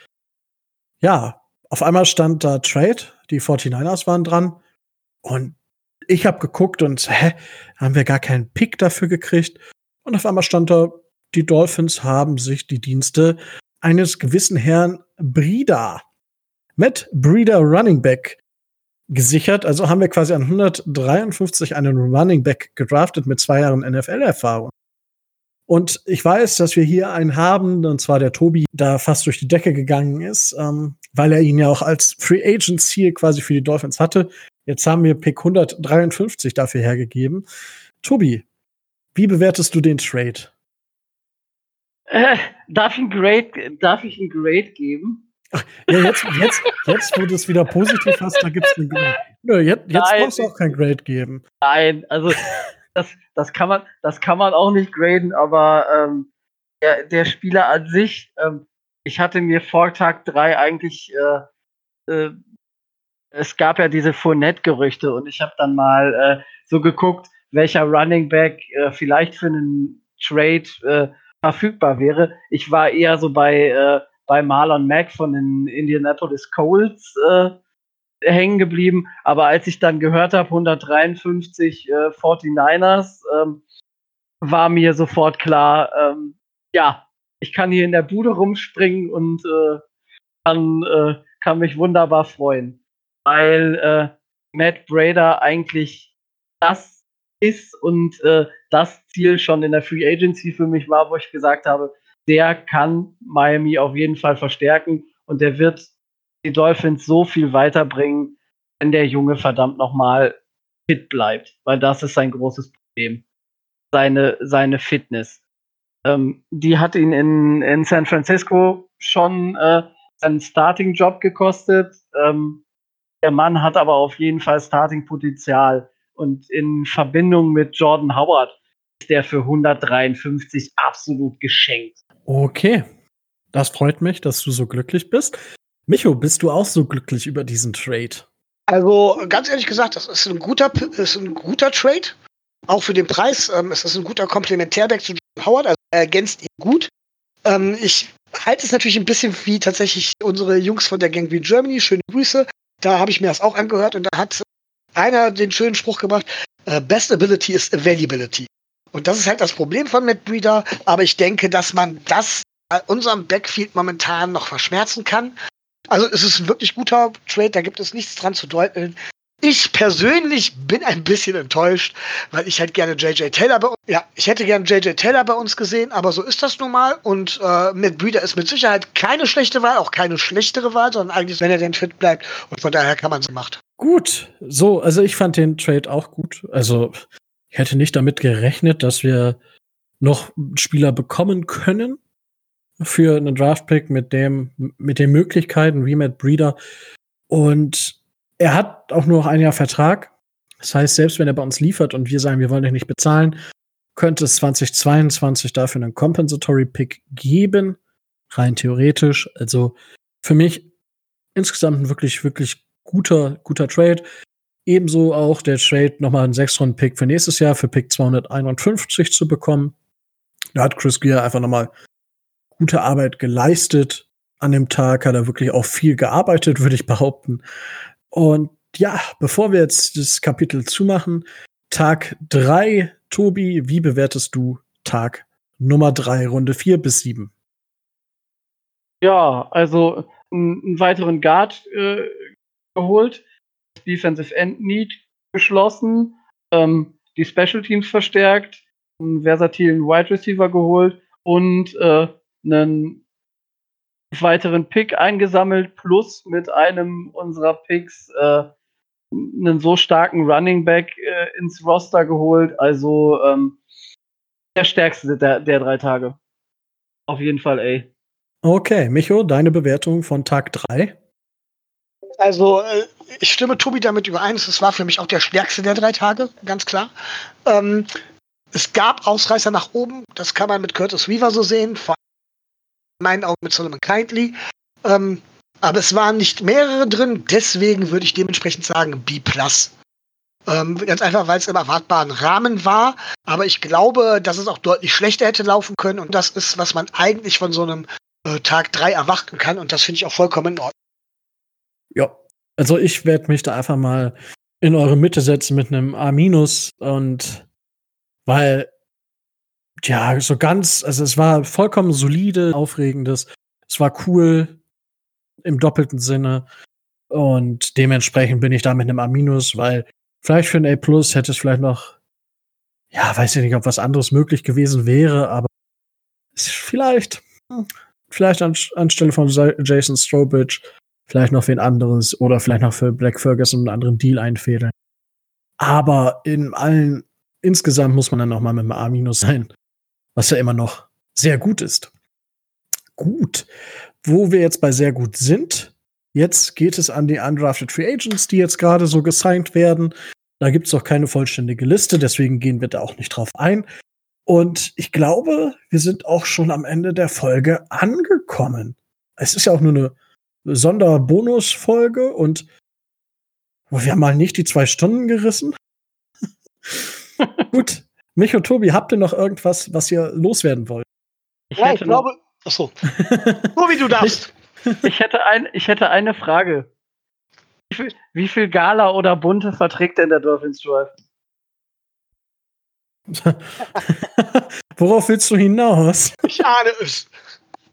ja, auf einmal stand da Trade. Die 49ers waren dran. Und ich habe geguckt und hä, haben wir gar keinen Pick dafür gekriegt. Und auf einmal stand da, die Dolphins haben sich die Dienste eines gewissen Herrn Brida, Matt Breeder Running Back, gesichert. Also haben wir quasi an 153 einen Running Back gedraftet mit zwei Jahren NFL-Erfahrung. Und ich weiß, dass wir hier einen haben, und zwar der Tobi, da fast durch die Decke gegangen ist, ähm, weil er ihn ja auch als Free Agent Ziel quasi für die Dolphins hatte. Jetzt haben wir Pick 153 dafür hergegeben. Tobi, wie bewertest du den Trade? Äh, darf, ich ein Grade, darf ich ein Grade geben? Ach, ja, jetzt, jetzt, jetzt, wo du es wieder positiv hast, da gibt es einen Grade. Nö, jetzt, jetzt brauchst du auch kein Grade geben. Nein, also das, das, kann, man, das kann man auch nicht graden, aber ähm, der, der Spieler an sich, ähm, ich hatte mir vor Tag 3 eigentlich äh, äh, es gab ja diese Fournette-Gerüchte und ich habe dann mal äh, so geguckt, welcher Running Back äh, vielleicht für einen Trade äh, verfügbar wäre. Ich war eher so bei, äh, bei Marlon Mack von den Indianapolis Colts äh, hängen geblieben, aber als ich dann gehört habe, 153 äh, 49ers, ähm, war mir sofort klar, ähm, ja, ich kann hier in der Bude rumspringen und äh, kann, äh, kann mich wunderbar freuen weil äh, Matt Brader eigentlich das ist und äh, das Ziel schon in der Free Agency für mich war, wo ich gesagt habe, der kann Miami auf jeden Fall verstärken und der wird die Dolphins so viel weiterbringen, wenn der Junge verdammt nochmal fit bleibt, weil das ist sein großes Problem. seine, seine Fitness. Ähm, die hat ihn in, in San Francisco schon äh, seinen Starting-Job gekostet. Ähm, der Mann hat aber auf jeden Fall Starting-Potenzial. Und in Verbindung mit Jordan Howard ist der für 153 absolut geschenkt. Okay. Das freut mich, dass du so glücklich bist. Micho, bist du auch so glücklich über diesen Trade? Also ganz ehrlich gesagt, das ist ein guter, ist ein guter Trade. Auch für den Preis. Ähm, es ist ein guter Komplementärback zu John Howard. Also ergänzt ihn gut. Ähm, ich halte es natürlich ein bisschen wie tatsächlich unsere Jungs von der Gang Green Germany. Schöne Grüße. Da habe ich mir das auch angehört und da hat einer den schönen Spruch gemacht: äh, Best Ability is Availability. Und das ist halt das Problem von Matt Breeder. Aber ich denke, dass man das bei unserem Backfield momentan noch verschmerzen kann. Also es ist ein wirklich guter Trade, da gibt es nichts dran zu deuten. Ich persönlich bin ein bisschen enttäuscht, weil ich halt gerne JJ Taylor bei uns, ja, ich hätte gerne JJ Taylor bei uns gesehen, aber so ist das nun mal und äh, mit Breeder ist mit Sicherheit keine schlechte Wahl, auch keine schlechtere Wahl, sondern eigentlich, wenn er denn fit bleibt und von daher kann man es machen. Gut, so, also ich fand den Trade auch gut. Also ich hätte nicht damit gerechnet, dass wir noch Spieler bekommen können, für einen Draftpick mit dem, mit den Möglichkeiten wie Matt Breeder. Und er hat auch nur noch ein Jahr Vertrag. Das heißt, selbst wenn er bei uns liefert und wir sagen, wir wollen dich nicht bezahlen, könnte es 2022 dafür einen Compensatory Pick geben. Rein theoretisch. Also für mich insgesamt ein wirklich, wirklich guter, guter Trade. Ebenso auch der Trade, nochmal einen 6-Runden-Pick für nächstes Jahr, für Pick 251 zu bekommen. Da hat Chris Gear einfach nochmal gute Arbeit geleistet. An dem Tag hat er wirklich auch viel gearbeitet, [LAUGHS] würde ich behaupten. Und ja, bevor wir jetzt das Kapitel zumachen, Tag drei, Tobi, wie bewertest du Tag Nummer drei, Runde vier bis sieben? Ja, also einen weiteren Guard äh, geholt, Defensive End Need geschlossen, ähm, die Special Teams verstärkt, einen versatilen Wide Receiver geholt und äh, einen weiteren Pick eingesammelt, plus mit einem unserer Picks äh, einen so starken Running Back äh, ins Roster geholt. Also ähm, der stärkste der, der drei Tage. Auf jeden Fall, ey. Okay, Micho, deine Bewertung von Tag 3? Also, äh, ich stimme Tobi damit überein. Es war für mich auch der stärkste der drei Tage, ganz klar. Ähm, es gab Ausreißer nach oben, das kann man mit Curtis Weaver so sehen, vor meinen Augen mit Solomon Kindly. Ähm, aber es waren nicht mehrere drin, deswegen würde ich dementsprechend sagen B. Ähm, ganz einfach, weil es im erwartbaren Rahmen war. Aber ich glaube, dass es auch deutlich schlechter hätte laufen können. Und das ist, was man eigentlich von so einem äh, Tag 3 erwarten kann. Und das finde ich auch vollkommen in Ordnung. Ja, also ich werde mich da einfach mal in eure Mitte setzen mit einem A- und weil ja, so ganz, also es war vollkommen solide, aufregendes. Es war cool im doppelten Sinne. Und dementsprechend bin ich da mit einem A-, weil vielleicht für ein A Plus hätte es vielleicht noch, ja, weiß ich nicht, ob was anderes möglich gewesen wäre, aber vielleicht, hm, vielleicht an, anstelle von Jason Strobridge, vielleicht noch wen anderes oder vielleicht noch für Black Ferguson einen anderen Deal einfädeln. Aber in allen, insgesamt muss man dann noch mal mit einem A- sein was ja immer noch sehr gut ist. Gut. Wo wir jetzt bei sehr gut sind, jetzt geht es an die undrafted Free Agents, die jetzt gerade so gesigned werden. Da gibt es auch keine vollständige Liste, deswegen gehen wir da auch nicht drauf ein. Und ich glaube, wir sind auch schon am Ende der Folge angekommen. Es ist ja auch nur eine Sonderbonusfolge und wir haben mal nicht die zwei Stunden gerissen. [LAUGHS] Gut, mich und Tobi, habt ihr noch irgendwas, was ihr loswerden wollt? Ich ja, ich glaube. Achso. Tobi, du darfst. Ich, hätte ein, ich hätte eine Frage. Wie viel, wie viel Gala oder Bunte verträgt denn der Dolphins Drive? [LAUGHS] Worauf willst du hinaus? Ich ahne es.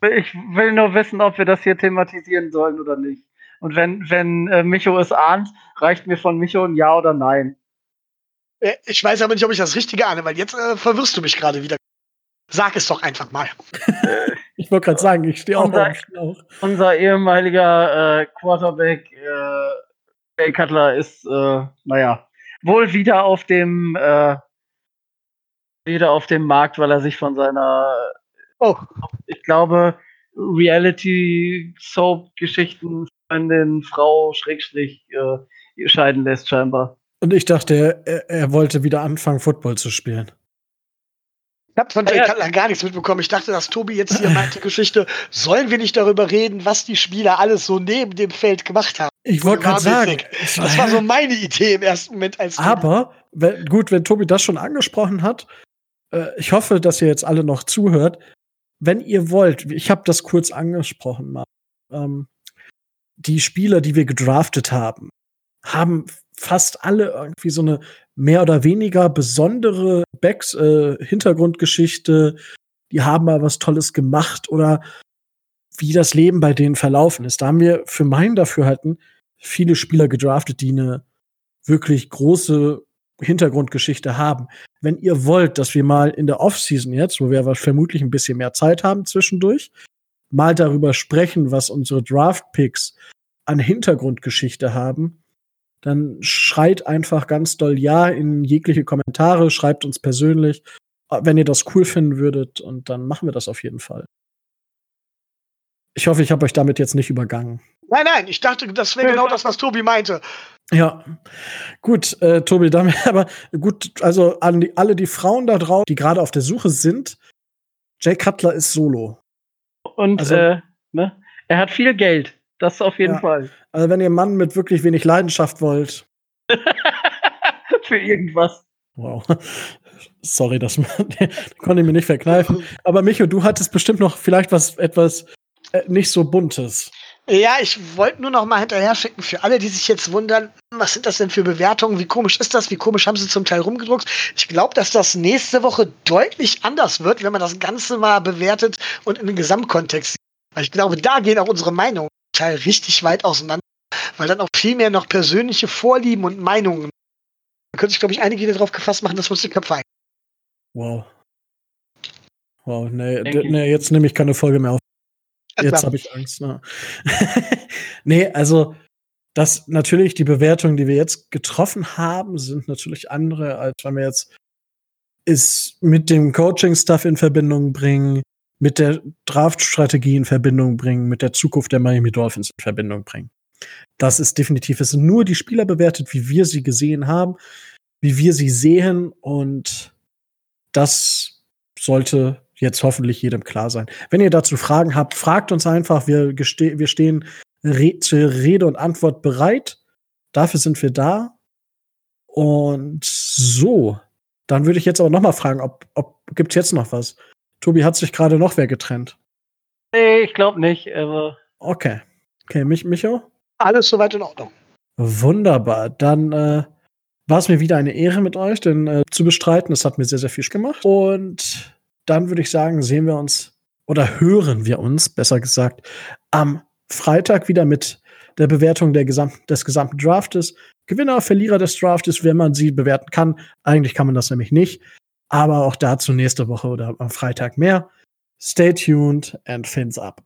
Ich will nur wissen, ob wir das hier thematisieren sollen oder nicht. Und wenn, wenn äh, Micho es ahnt, reicht mir von Micho ein Ja oder Nein. Äh, ich weiß aber nicht, ob ich das Richtige ahne, weil jetzt äh, verwirrst du mich gerade wieder. Sag es doch einfach mal. [LAUGHS] ich wollte gerade sagen, ich stehe auch unser, auf Unser ehemaliger äh, Quarterback äh, Jay Cutler ist, äh, naja, wohl wieder auf dem äh, wieder auf dem Markt, weil er sich von seiner, oh, ich glaube, Reality-Soap-Geschichten Freundin, Frau, Schrägstrich, äh, scheiden lässt, scheinbar. Und ich dachte, er, er wollte wieder anfangen, Football zu spielen. Ich habe von Jay ja, Cutler gar nichts mitbekommen. Ich dachte, dass Tobi jetzt hier meinte [LAUGHS] Geschichte, sollen wir nicht darüber reden, was die Spieler alles so neben dem Feld gemacht haben? Ich wollte gerade sagen. Das war so [LAUGHS] meine Idee im ersten Moment. Als Aber, wenn, gut, wenn Tobi das schon angesprochen hat, äh, ich hoffe, dass ihr jetzt alle noch zuhört. Wenn ihr wollt, ich habe das kurz angesprochen mal. Ähm, die Spieler, die wir gedraftet haben, haben fast alle irgendwie so eine mehr oder weniger besondere Backs, äh, Hintergrundgeschichte. Die haben mal was Tolles gemacht oder wie das Leben bei denen verlaufen ist. Da haben wir für mein Dafürhalten viele Spieler gedraftet, die eine wirklich große Hintergrundgeschichte haben. Wenn ihr wollt, dass wir mal in der Offseason jetzt, wo wir vermutlich ein bisschen mehr Zeit haben zwischendurch, mal darüber sprechen, was unsere Draft-Picks an Hintergrundgeschichte haben, dann schreit einfach ganz doll Ja in jegliche Kommentare, schreibt uns persönlich, wenn ihr das cool finden würdet und dann machen wir das auf jeden Fall. Ich hoffe, ich habe euch damit jetzt nicht übergangen. Nein, nein, ich dachte, das wäre genau das, was Tobi meinte. Ja, gut, äh, Tobi, damit, [LAUGHS] aber gut, also an die, alle die Frauen da draußen, die gerade auf der Suche sind, Jay Cutler ist solo. Und also, äh, ne? er hat viel Geld. Das auf jeden ja. Fall. Also wenn ihr einen Mann mit wirklich wenig Leidenschaft wollt. [LAUGHS] Für irgendwas. Wow. Sorry, das [LAUGHS] konnte ich mir nicht verkneifen. Aber Micho, du hattest bestimmt noch vielleicht was etwas äh, nicht so buntes. Ja, ich wollte nur noch mal hinterher schicken für alle, die sich jetzt wundern, was sind das denn für Bewertungen? Wie komisch ist das? Wie komisch haben sie zum Teil rumgedruckt? Ich glaube, dass das nächste Woche deutlich anders wird, wenn man das Ganze mal bewertet und in den Gesamtkontext sieht. Weil ich glaube, da gehen auch unsere Meinungen Teil richtig weit auseinander, weil dann auch viel mehr noch persönliche Vorlieben und Meinungen. Da könnte sich, glaube ich, einige darauf gefasst machen, dass wir uns die Köpfe ein. Wow. Wow, nee, nee jetzt nehme ich keine Folge mehr auf. Jetzt habe ich Angst. Ne? [LAUGHS] nee, also das natürlich die Bewertungen, die wir jetzt getroffen haben, sind natürlich andere, als wenn wir jetzt ist mit dem Coaching-Stuff in Verbindung bringen, mit der Draft-Strategie in Verbindung bringen, mit der Zukunft der Miami Dolphins in Verbindung bringen. Das ist definitiv, es sind nur die Spieler bewertet, wie wir sie gesehen haben, wie wir sie sehen und das sollte jetzt hoffentlich jedem klar sein. Wenn ihr dazu Fragen habt, fragt uns einfach. Wir, wir stehen re zur Rede und Antwort bereit. Dafür sind wir da. Und so, dann würde ich jetzt aber noch mal fragen, ob, ob gibt's jetzt noch was? Tobi, hat sich gerade noch wer getrennt? Nee, ich glaube nicht, aber. Okay. Okay, mich, Micho? Alles soweit in Ordnung. Wunderbar. Dann äh, war es mir wieder eine Ehre mit euch, denn äh, zu bestreiten. Es hat mir sehr, sehr viel gemacht. Und dann würde ich sagen, sehen wir uns oder hören wir uns, besser gesagt, am Freitag wieder mit der Bewertung der Gesam des gesamten Draftes. Gewinner, Verlierer des Draftes, wenn man sie bewerten kann. Eigentlich kann man das nämlich nicht. Aber auch dazu nächste Woche oder am Freitag mehr. Stay tuned and fins up.